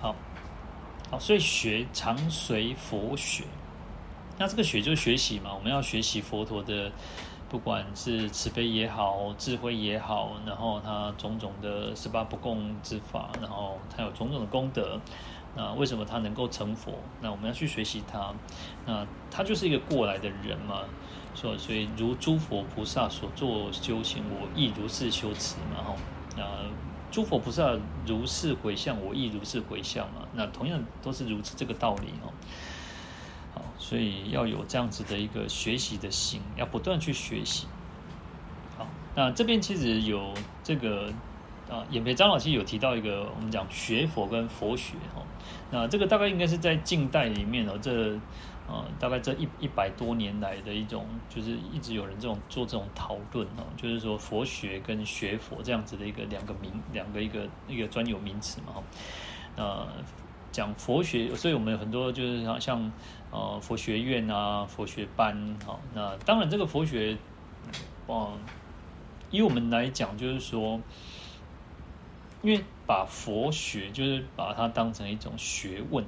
好，好，所以学常随佛学。那这个学就是学习嘛，我们要学习佛陀的。不管是慈悲也好，智慧也好，然后他种种的十八不共之法，然后他有种种的功德，那为什么他能够成佛？那我们要去学习他，那他就是一个过来的人嘛，所所以如诸佛菩萨所作修行，我亦如是修持嘛，哈，那诸佛菩萨如是回向，我亦如是回向嘛，那同样都是如此这个道理哦。所以要有这样子的一个学习的心，要不断去学习。好，那这边其实有这个啊，演培张老师有提到一个，我们讲学佛跟佛学哦。那这个大概应该是在近代里面哦，这呃大概这一一百多年来的一种，就是一直有人这种做这种讨论哦，就是说佛学跟学佛这样子的一个两个名两个一个一个专有名词嘛哈。那讲佛学，所以我们有很多就是像像。呃，佛学院啊，佛学班，好，那当然这个佛学，嗯，以我们来讲，就是说，因为把佛学就是把它当成一种学问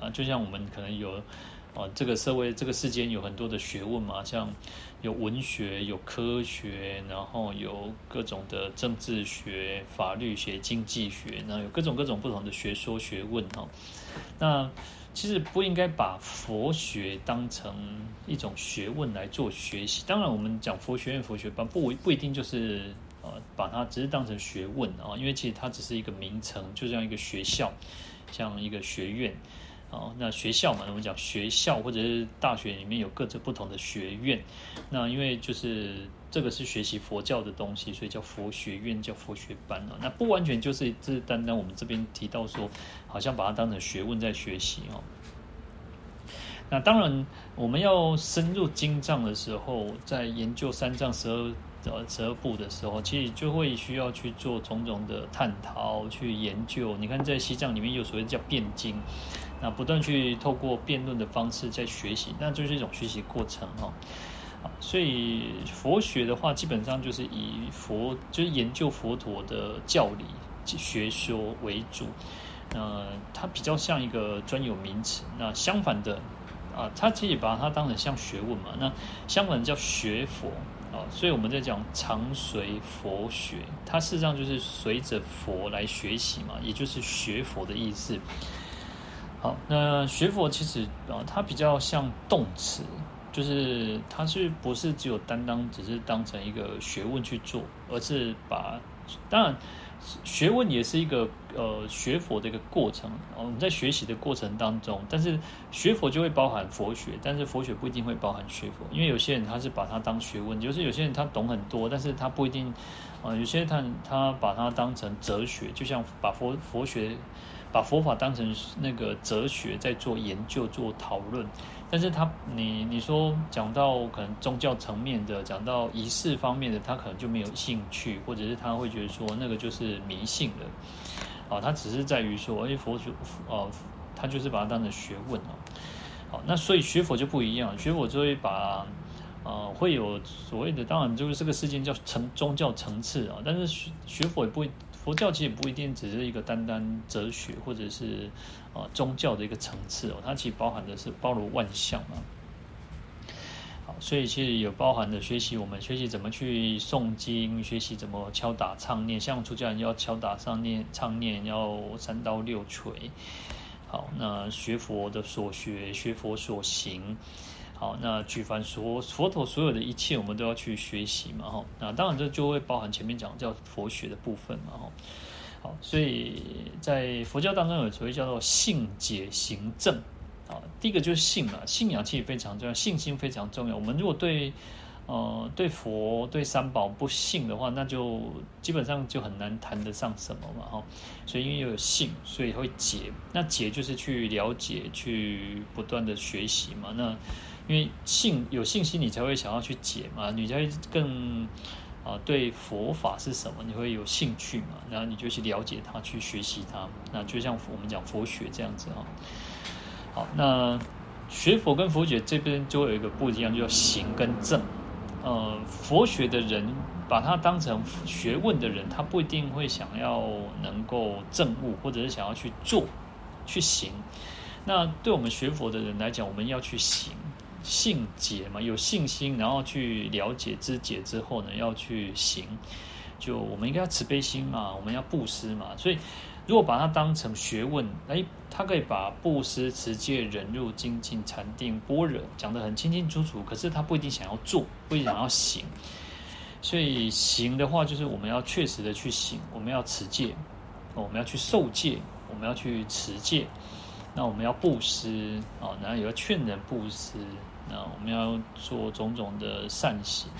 啊，就像我们可能有啊，这个社会这个世间有很多的学问嘛，像有文学、有科学，然后有各种的政治学、法律学、经济学，然后有各种各种不同的学说学问哈。那其实不应该把佛学当成一种学问来做学习。当然，我们讲佛学院、佛学班，不不一定就是呃把它只是当成学问啊，因为其实它只是一个名称，就像一个学校，像一个学院。哦，那学校嘛，我们讲学校或者是大学里面有各自不同的学院。那因为就是这个是学习佛教的东西，所以叫佛学院，叫佛学班哦。那不完全就是这单单我们这边提到说，好像把它当成学问在学习哦。那当然，我们要深入经藏的时候，在研究三藏十二呃十二部的时候，其实就会需要去做种种的探讨、去研究。你看，在西藏里面有所谓叫辩经。那不断去透过辩论的方式在学习，那就是一种学习过程哈。所以佛学的话，基本上就是以佛就是研究佛陀的教理学说为主。呃，它比较像一个专有名词。那相反的啊，它可以把它当成像学问嘛。那相反叫学佛啊。所以我们在讲常随佛学，它事实上就是随着佛来学习嘛，也就是学佛的意思。好，那学佛其实啊，它比较像动词，就是他是不是只有单单只是当成一个学问去做，而是把当然学问也是一个呃学佛的一个过程。我们在学习的过程当中，但是学佛就会包含佛学，但是佛学不一定会包含学佛，因为有些人他是把它当学问，就是有些人他懂很多，但是他不一定啊，有些他他把它当成哲学，就像把佛佛学。把佛法当成那个哲学在做研究、做讨论，但是他你你说讲到可能宗教层面的，讲到仪式方面的，他可能就没有兴趣，或者是他会觉得说那个就是迷信的，啊，他只是在于说，哎，佛学，哦，他就是把它当成学问哦，好，那所以学佛就不一样，学佛就会把，呃，会有所谓的，当然就是这个事件叫层宗教层次啊，但是学学佛也不会。佛教其实不一定只是一个单单哲学或者是啊宗教的一个层次哦，它其实包含的是包罗万象嘛。好，所以其实有包含的学习，我们学习怎么去诵经，学习怎么敲打唱念，像出家人要敲打唱念唱念，要三刀六锤。好，那学佛的所学，学佛所行。好，那举凡所佛陀所有的一切，我们都要去学习嘛，哈。那当然这就会包含前面讲叫佛学的部分嘛，哈。好，所以在佛教当中有所谓叫做信解行证啊。第一个就是信啊，信仰其实非常重要，信心非常重要。我们如果对呃对佛对三宝不信的话，那就基本上就很难谈得上什么嘛，哈。所以因为有信，所以会解。那解就是去了解，去不断的学习嘛。那因为信有信心，你才会想要去解嘛，你才会更啊对佛法是什么，你会有兴趣嘛，然后你就去了解它，去学习它。那就像我们讲佛学这样子啊。好，那学佛跟佛学这边就有一个不一样，就叫行跟证。呃，佛学的人把它当成学问的人，他不一定会想要能够证悟，或者是想要去做去行。那对我们学佛的人来讲，我们要去行。信解嘛，有信心，然后去了解知解之后呢，要去行。就我们应该要慈悲心嘛，我们要布施嘛。所以，如果把它当成学问，哎，他可以把布施、持戒、忍辱、精进、禅定、般若讲得很清清楚楚。可是他不一定想要做，不一定想要行。所以行的话，就是我们要确实的去行，我们要持戒，我们要去受戒，我们要去持戒。那我们要布施啊，然后也要劝人布施。那我们要做种种的善行，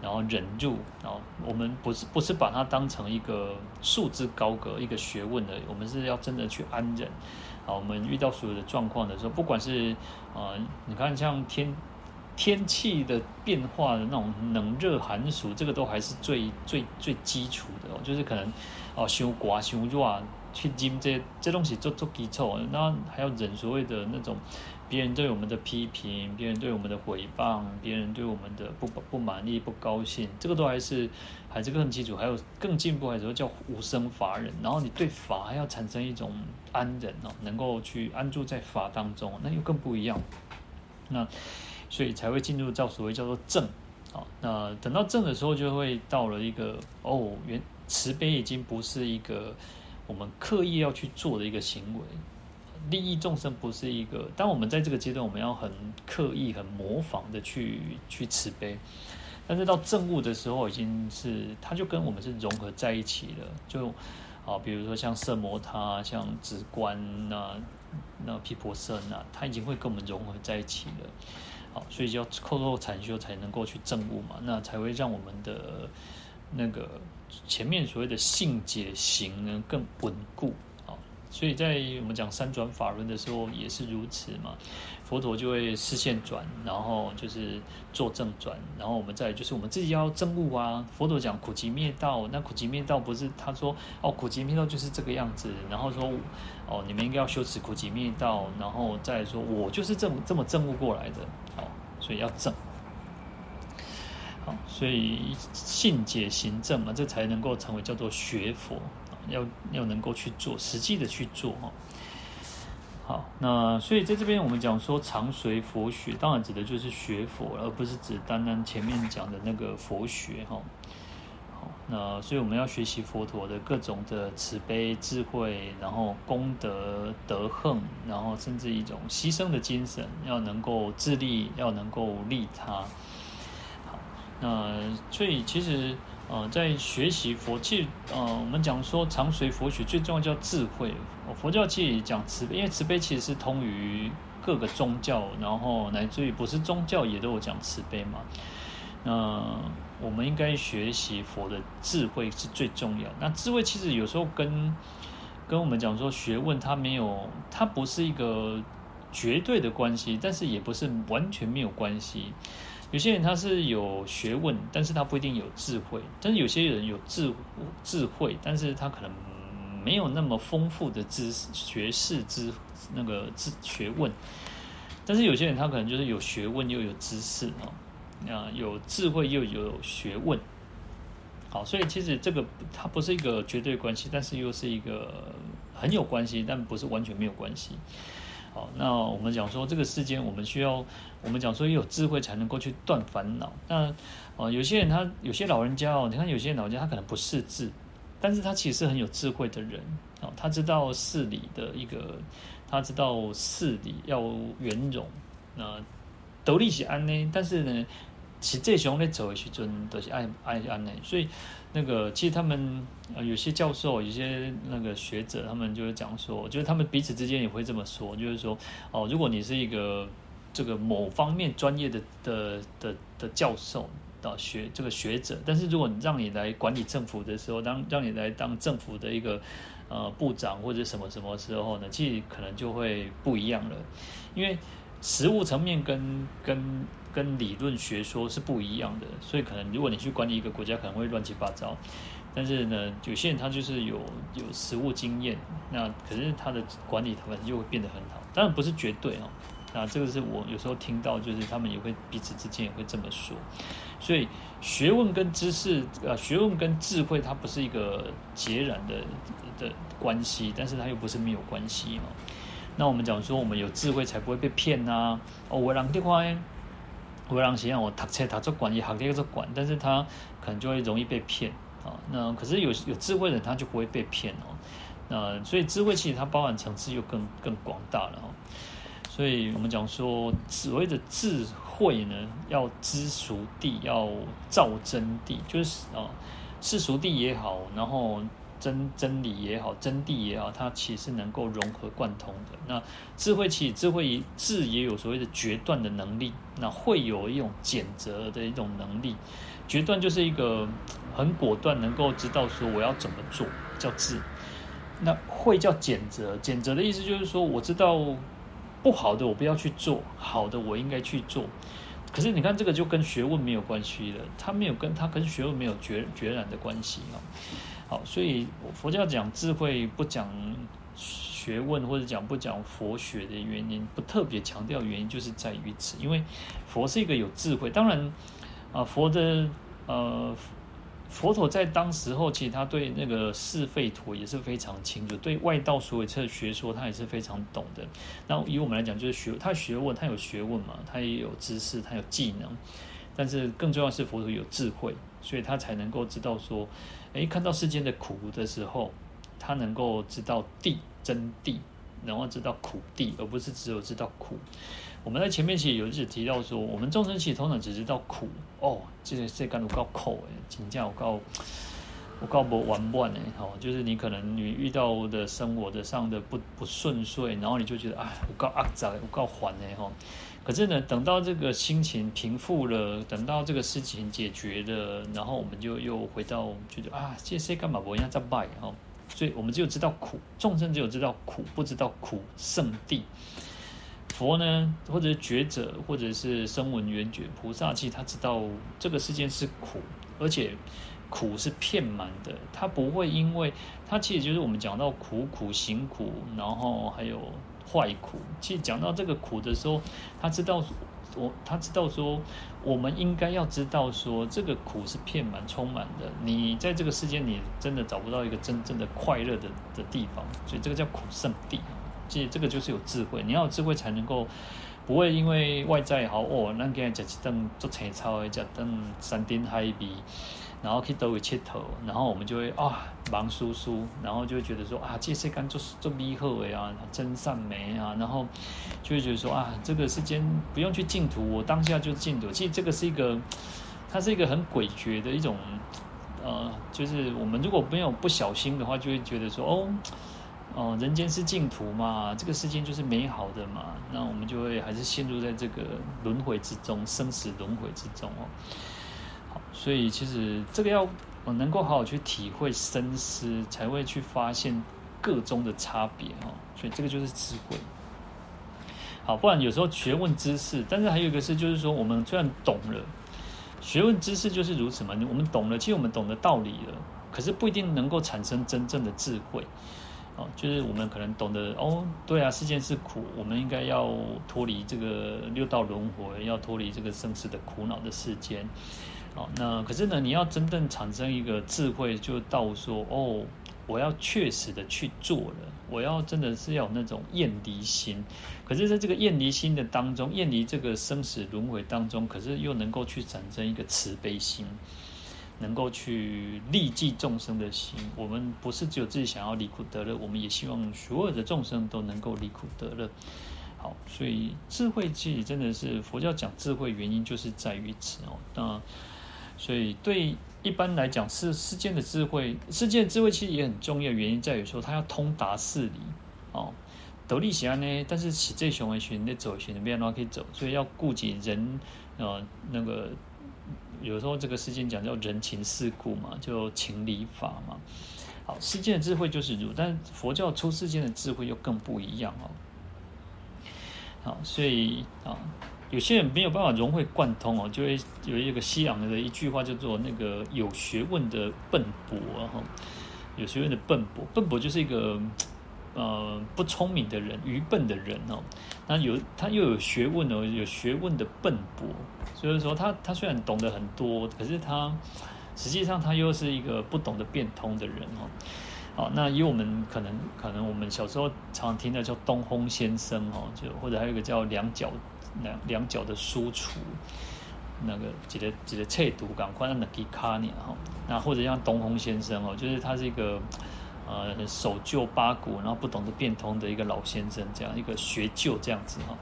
然后忍住，然后我们不是不是把它当成一个束之高阁、一个学问的，我们是要真的去安忍。啊，我们遇到所有的状况的时候，不管是啊，你看像天天气的变化的那种冷热寒暑，这个都还是最最最基础的，就是可能哦，伤寒伤热。去经这这东西做做基础，那还要忍所谓的那种别人对我们的批评，别人对我们的诽谤，别人对我们的不不满意、不高兴，这个都还是还是更基础，还有更进步，还是说叫无生法忍。然后你对法还要产生一种安忍哦，能够去安住在法当中，那又更不一样。那所以才会进入到所谓叫做正。好，那等到正的时候，就会到了一个哦，原慈悲已经不是一个我们刻意要去做的一个行为，利益众生不是一个。当我们在这个阶段，我们要很刻意、很模仿的去去慈悲，但是到正悟的时候，已经是它就跟我们是融合在一起了。就啊，比如说像色魔他、像直观那那毗婆舍那，它已经会跟我们融合在一起了。好所以就要扣扣禅修才能够去正悟嘛，那才会让我们的那个前面所谓的信解行呢更稳固。所以在我们讲三转法轮的时候也是如此嘛，佛陀就会示现转，然后就是坐正转，然后我们再就是我们自己要证悟啊。佛陀讲苦集灭道，那苦集灭道不是他说哦，苦集灭道就是这个样子，然后说哦，你们应该要修持苦集灭道，然后再说我就是这么这么证悟过来的。哦所以要正，好，所以信解行证嘛，这才能够成为叫做学佛，要要能够去做，实际的去做哈。好，那所以在这边我们讲说常随佛学，当然指的就是学佛，而不是指单单前面讲的那个佛学哈。好那所以我们要学习佛陀的各种的慈悲智慧，然后功德德恨，然后甚至一种牺牲的精神，要能够自利，要能够利他。好，那所以其实呃，在学习佛，其实呃，我们讲说常随佛学，最重要叫智慧。佛教其实讲慈悲，因为慈悲其实是通于各个宗教，然后乃至于不是宗教也都有讲慈悲嘛。那我们应该学习佛的智慧是最重要。那智慧其实有时候跟跟我们讲说学问，它没有，它不是一个绝对的关系，但是也不是完全没有关系。有些人他是有学问，但是他不一定有智慧；但是有些人有智智慧，但是他可能没有那么丰富的知识、学识之那个知学问。但是有些人他可能就是有学问又有知识啊。啊，有智慧又有学问，好，所以其实这个它不是一个绝对关系，但是又是一个很有关系，但不是完全没有关系。好，那我们讲说这个世间，我们需要我们讲说有智慧才能够去断烦恼。那啊，有些人他有些老人家哦，你看有些老人家他可能不识字，但是他其实很有智慧的人啊，他知道事理的一个，他知道事理要圆融，那道理是安呢，但是呢。其实这熊在走的时阵都是爱爱安内，所以那个其实他们有些教授、有些那个学者，他们就会讲说，就是他们彼此之间也会这么说，就是说哦，如果你是一个这个某方面专业的的的的教授的学这个学者，但是如果让你来管理政府的时候，当让你来当政府的一个呃部长或者什么什么时候呢，其实可能就会不一样了，因为实务层面跟跟。跟理论学说是不一样的，所以可能如果你去管理一个国家，可能会乱七八糟。但是呢，有些人他就是有有实务经验，那可是他的管理他们就会变得很好。当然不是绝对哦，那这个是我有时候听到，就是他们也会彼此之间也会这么说。所以学问跟知识，呃，学问跟智慧，它不是一个截然的的关系，但是它又不是没有关系哦。那我们讲说，我们有智慧才不会被骗呐、啊。哦，我让的话。会让谁让我读册读作管，也学这个管，但是他可能就会容易被骗啊。那可是有有智慧的人，他就不会被骗哦。那所以智慧其实它包含层次又更更广大了哦。所以我们讲说，所谓的智慧呢，要知熟谛，要照真谛，就是啊，识熟谛也好，然后。真真理也好，真谛也好，它其实能够融合贯通的。那智慧其实智慧智也有所谓的决断的能力，那会有一种检择的一种能力。决断就是一个很果断，能够知道说我要怎么做，叫智。那会叫检择，检择的意思就是说，我知道不好的我不要去做，好的我应该去做。可是你看这个就跟学问没有关系了，它没有跟它跟学问没有决决然的关系啊。好，所以佛教讲智慧不讲学问，或者讲不讲佛学的原因，不特别强调原因，就是在于此。因为佛是一个有智慧，当然啊，佛的呃佛陀在当时候，其实他对那个是非陀也是非常清楚，对外道所有的学说，他也是非常懂的。那以我们来讲，就是学他学问，他有学问嘛，他也有知识，他有技能。但是更重要是，佛陀有智慧，所以他才能够知道说，诶，看到世间的苦的时候，他能够知道谛真谛，然后知道苦谛，而不是只有知道苦。我们在前面其实有一直提到说，我们众生其实通常只知道苦哦，这个世间有够苦诶，真正有够有够无完满诶，吼，就是你可能你遇到的生活的上的不不顺遂，然后你就觉得啊，有够压榨，有够烦诶，吼。可是呢，等到这个心情平复了，等到这个事情解决了，然后我们就又回到觉得啊，这些干嘛不一样在拜哦，所以我们只有知道苦，众生只有知道苦，不知道苦圣地。佛呢，或者是觉者，或者是声闻缘觉菩萨，其实他知道这个世间是苦，而且苦是遍满的。他不会因为他其实就是我们讲到苦苦行苦，然后还有坏苦。其实讲到这个苦的时候，他知道我他知道说，我们应该要知道说，这个苦是遍满充满的。你在这个世界，你真的找不到一个真正的快乐的的地方，所以这个叫苦圣地。其实这个就是有智慧，你要有智慧才能够不会因为外在好哦，那给人吃一顿做青草，吃顿山珍海味，然后去都会切头，然后我们就会啊忙叔叔，然后就会觉得说啊这些干做做美好的啊，真善美啊，然后就会觉得说啊这个世间不用去净土，我当下就净土。其实这个是一个，它是一个很诡谲的一种，呃，就是我们如果没有不小心的话，就会觉得说哦。哦，人间是净土嘛，这个世间就是美好的嘛，那我们就会还是陷入在这个轮回之中，生死轮回之中哦。所以其实这个要我能够好好去体会深思，才会去发现个中的差别哦。所以这个就是智慧。好，不然有时候学问知识，但是还有一个是，就是说我们虽然懂了学问知识就是如此嘛，我们懂了，其实我们懂得道理了，可是不一定能够产生真正的智慧。哦，就是我们可能懂得哦，对啊，世间是苦，我们应该要脱离这个六道轮回，要脱离这个生死的苦恼的世间。哦，那可是呢，你要真正产生一个智慧，就到说哦，我要确实的去做了，我要真的是要有那种厌离心。可是在这个厌离心的当中，厌离这个生死轮回当中，可是又能够去产生一个慈悲心。能够去利济众生的心，我们不是只有自己想要离苦得乐，我们也希望所有的众生都能够离苦得乐。好，所以智慧其实真的是佛教讲智慧原因就是在于此哦。那所以对一般来讲，世世间的智慧，世间的智慧其实也很重要，原因在于说它要通达事理哦。斗笠侠呢，但是起这雄为寻那走寻那边的话可以走，所以要顾及人呃那个。有时候这个世间讲叫人情世故嘛，就情理法嘛。好，世间的智慧就是如，但佛教出世间的智慧又更不一样哦。好，所以啊，有些人没有办法融会贯通哦，就会有一个西洋的一句话叫做那个有学问的笨拙哈，有学问的笨拙，笨拙就是一个。呃，不聪明的人，愚笨的人哦，那有他又有学问哦，有学问的笨拙，所以说他他虽然懂得很多，可是他实际上他又是一个不懂得变通的人哦。好，那以我们可能可能我们小时候常听的叫东风先生哦，就或者还有一个叫两脚两两脚的输出，那个几个几个册读赶快让他给卡你哈，那或者像东风先生哦，就是他是一个。呃，守旧八股，然后不懂得变通的一个老先生，这样一个学旧这样子哈。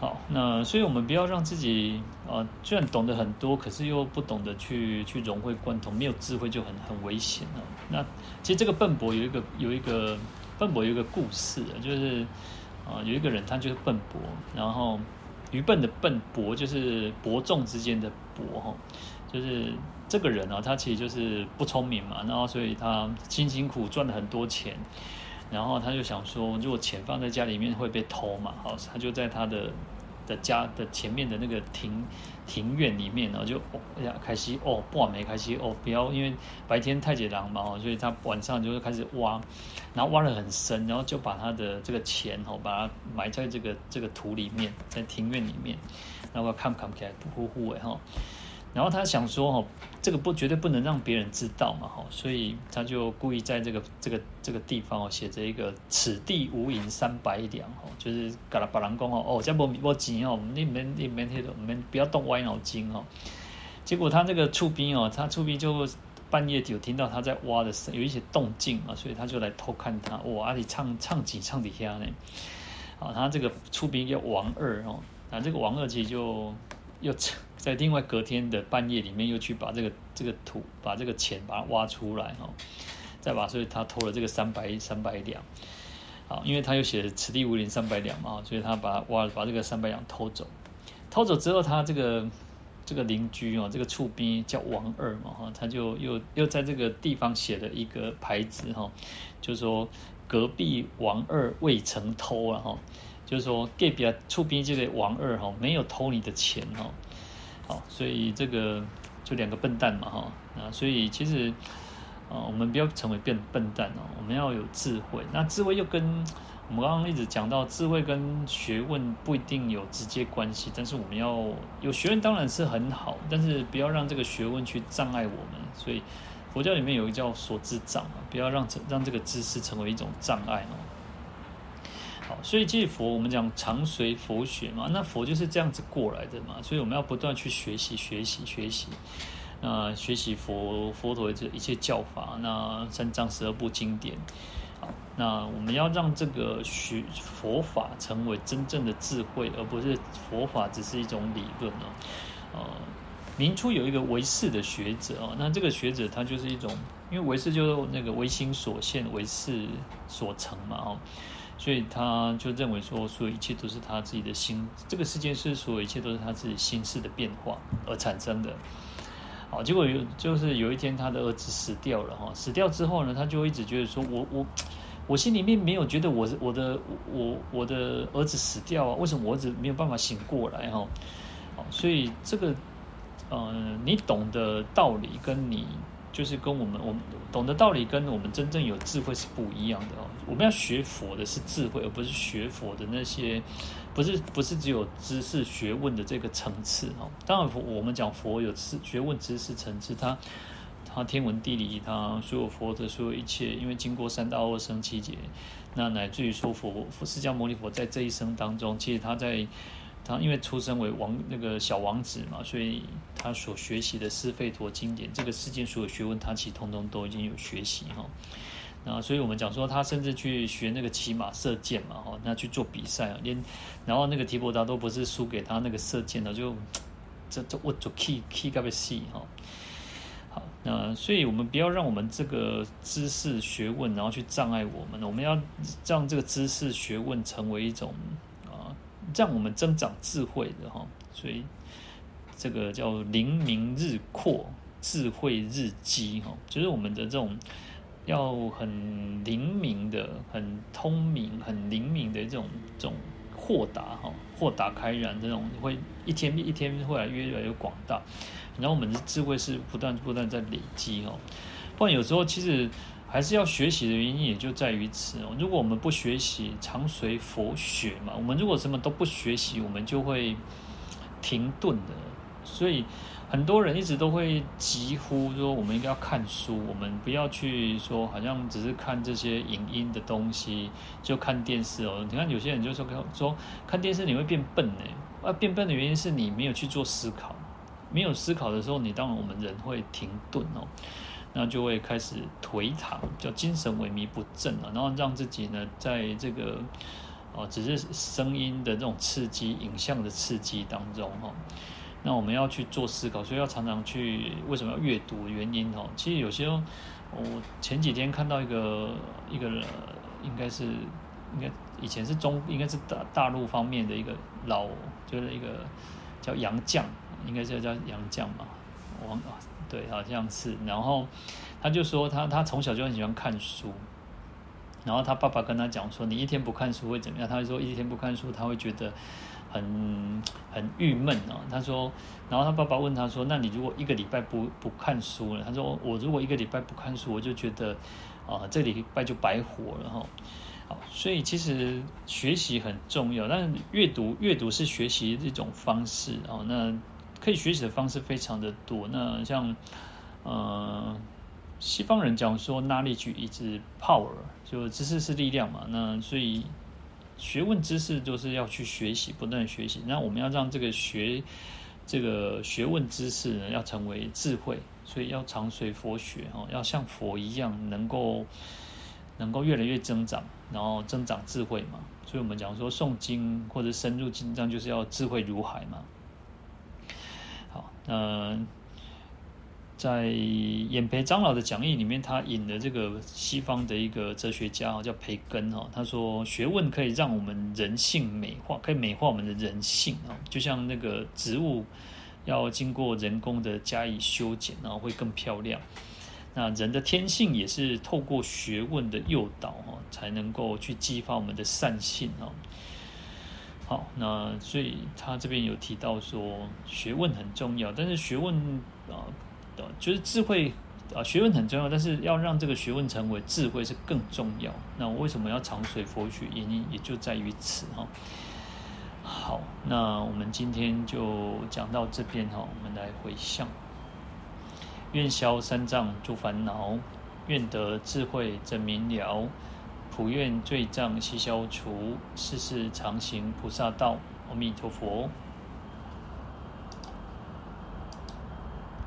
好，那所以我们不要让自己啊、虽然懂得很多，可是又不懂得去去融会贯通，没有智慧就很很危险了。那其实这个笨拙有一个有一个笨拙有一个故事，就是啊、有一个人他就是笨拙，然后愚笨的笨拙就是伯仲之间的伯哈，就是。这个人啊，他其实就是不聪明嘛，然后所以他辛辛苦赚了很多钱，然后他就想说，如果钱放在家里面会被偷嘛，好，他就在他的的家的前面的那个亭庭院里面，然后就哦呀，开始哦，不完没开始哦，不要，因为白天太紧狼嘛，所以他晚上就会开始挖，然后挖得很深，然后就把他的这个钱哦，把它埋在这个这个土里面，在庭院里面，然后看看起来不呼呼的哈。然后他想说哈，这个不绝对不能让别人知道嘛哈，所以他就故意在这个这个这个地方哦写着一个“此地无银三百两”哦，就是嘎啦把人讲哦哦，这没没钱哦，你们你们你们不要动歪脑筋哦。结果他这个出兵哦，他出兵就半夜有听到他在挖的声，有一些动静啊，所以他就来偷看他。哇，阿里唱唱几唱底下呢？啊，他这个出兵叫王二哦，那这个王二其实就又在另外隔天的半夜里面又去把这个这个土把这个钱把它挖出来哈，再把所以他偷了这个三百三百两，啊，因为他又写此地无银三百两嘛，所以他把挖把这个三百两偷走，偷走之后他这个。这个邻居哦，这个厝边叫王二嘛哈，他就又又在这个地方写了一个牌子哈，就是说隔壁王二未曾偷了哈，就是说隔壁厝边这个王二哈没有偷你的钱哈，好，所以这个就两个笨蛋嘛哈，啊，所以其实啊，我们不要成为变笨蛋哦，我们要有智慧，那智慧又跟。我们刚刚一直讲到智慧跟学问不一定有直接关系，但是我们要有学问当然是很好，但是不要让这个学问去障碍我们。所以佛教里面有一个叫所知障啊，不要让让这个知识成为一种障碍哦。好，所以这佛我们讲常随佛学嘛，那佛就是这样子过来的嘛，所以我们要不断去学习学习学习，那学习佛佛陀的这一切教法，那三藏十二部经典。好那我们要让这个学佛法成为真正的智慧，而不是佛法只是一种理论哦。呃，明初有一个唯识的学者哦，那这个学者他就是一种，因为唯识就是那个唯心所现，唯识所成嘛哦，所以他就认为说，所有一切都是他自己的心，这个世界是所有一切都是他自己心事的变化而产生的。好，结果有就是有一天他的儿子死掉了哈，死掉之后呢，他就一直觉得说我我。我心里面没有觉得我我的我我的儿子死掉啊，为什么我儿子没有办法醒过来哈？所以这个，呃，你懂的道理跟你就是跟我们我们懂的道理跟我们真正有智慧是不一样的哦。我们要学佛的是智慧，而不是学佛的那些，不是不是只有知识学问的这个层次哈。当然，我们讲佛有知学问知识层次，它。他天文地理，他所有佛的所有一切，因为经过三大阿僧只劫，那乃至于说佛释迦牟尼佛在这一生当中，其实他在他因为出生为王那个小王子嘛，所以他所学习的四吠陀经典，这个世间所有学问，他其实通通都已经有学习哈。那所以我们讲说，他甚至去学那个骑马射箭嘛，哈，那去做比赛啊，连然后那个提婆达都不是输给他那个射箭的，就这这我就 key key 个戏哈。那所以，我们不要让我们这个知识学问，然后去障碍我们。我们要让这个知识学问成为一种，让我们增长智慧的哈。所以，这个叫灵明日阔，智慧日积哈。就是我们的这种要很灵敏的、很通明、很灵敏的这种这种豁达哈，豁达开然这种，会一天比一天会来越来越广大。然后我们的智慧是不断不断在累积哦，不然有时候其实还是要学习的原因也就在于此哦。如果我们不学习，常随佛学嘛，我们如果什么都不学习，我们就会停顿的。所以很多人一直都会疾呼说，我们应该要看书，我们不要去说好像只是看这些影音的东西，就看电视哦。你看有些人就说说看电视你会变笨呢，啊，变笨的原因是你没有去做思考。没有思考的时候，你当然我们人会停顿哦，那就会开始颓唐，叫精神萎靡不振啊，然后让自己呢，在这个哦，只是声音的这种刺激、影像的刺激当中哈，那我们要去做思考，所以要常常去为什么要阅读？原因哦，其实有些我前几天看到一个一个应该是应该以前是中应该是大大陆方面的一个老就是一个叫杨绛。应该是叫杨绛嘛，王啊，对，好像是。然后他就说他他从小就很喜欢看书，然后他爸爸跟他讲说，你一天不看书会怎么样？他就说一天不看书他会觉得很很郁闷啊。他说，然后他爸爸问他说，那你如果一个礼拜不不看书了？他说我如果一个礼拜不看书，我就觉得啊这礼拜就白活了哈。好，所以其实学习很重要，但是阅读阅读是学习的一种方式哦。那可以学习的方式非常的多。那像呃，西方人讲说 knowledge is power，就知识是力量嘛。那所以学问知识就是要去学习，不断学习。那我们要让这个学这个学问知识呢，要成为智慧，所以要常随佛学哦，要像佛一样，能够能够越来越增长，然后增长智慧嘛。所以我们讲说诵经或者深入经藏，就是要智慧如海嘛。好，那在演培长老的讲义里面，他引了这个西方的一个哲学家叫培根哈，他说学问可以让我们人性美化，可以美化我们的人性啊，就像那个植物要经过人工的加以修剪，然后会更漂亮。那人的天性也是透过学问的诱导哈，才能够去激发我们的善性哦。好，那所以他这边有提到说，学问很重要，但是学问啊，就是智慧啊，学问很重要，但是要让这个学问成为智慧是更重要。那我为什么要常随佛学？原因也就在于此哈。好，那我们今天就讲到这边哈，我们来回向。愿消三障诸烦恼，愿得智慧真明了，普愿罪障悉消除，世世常行菩萨道。阿弥陀佛。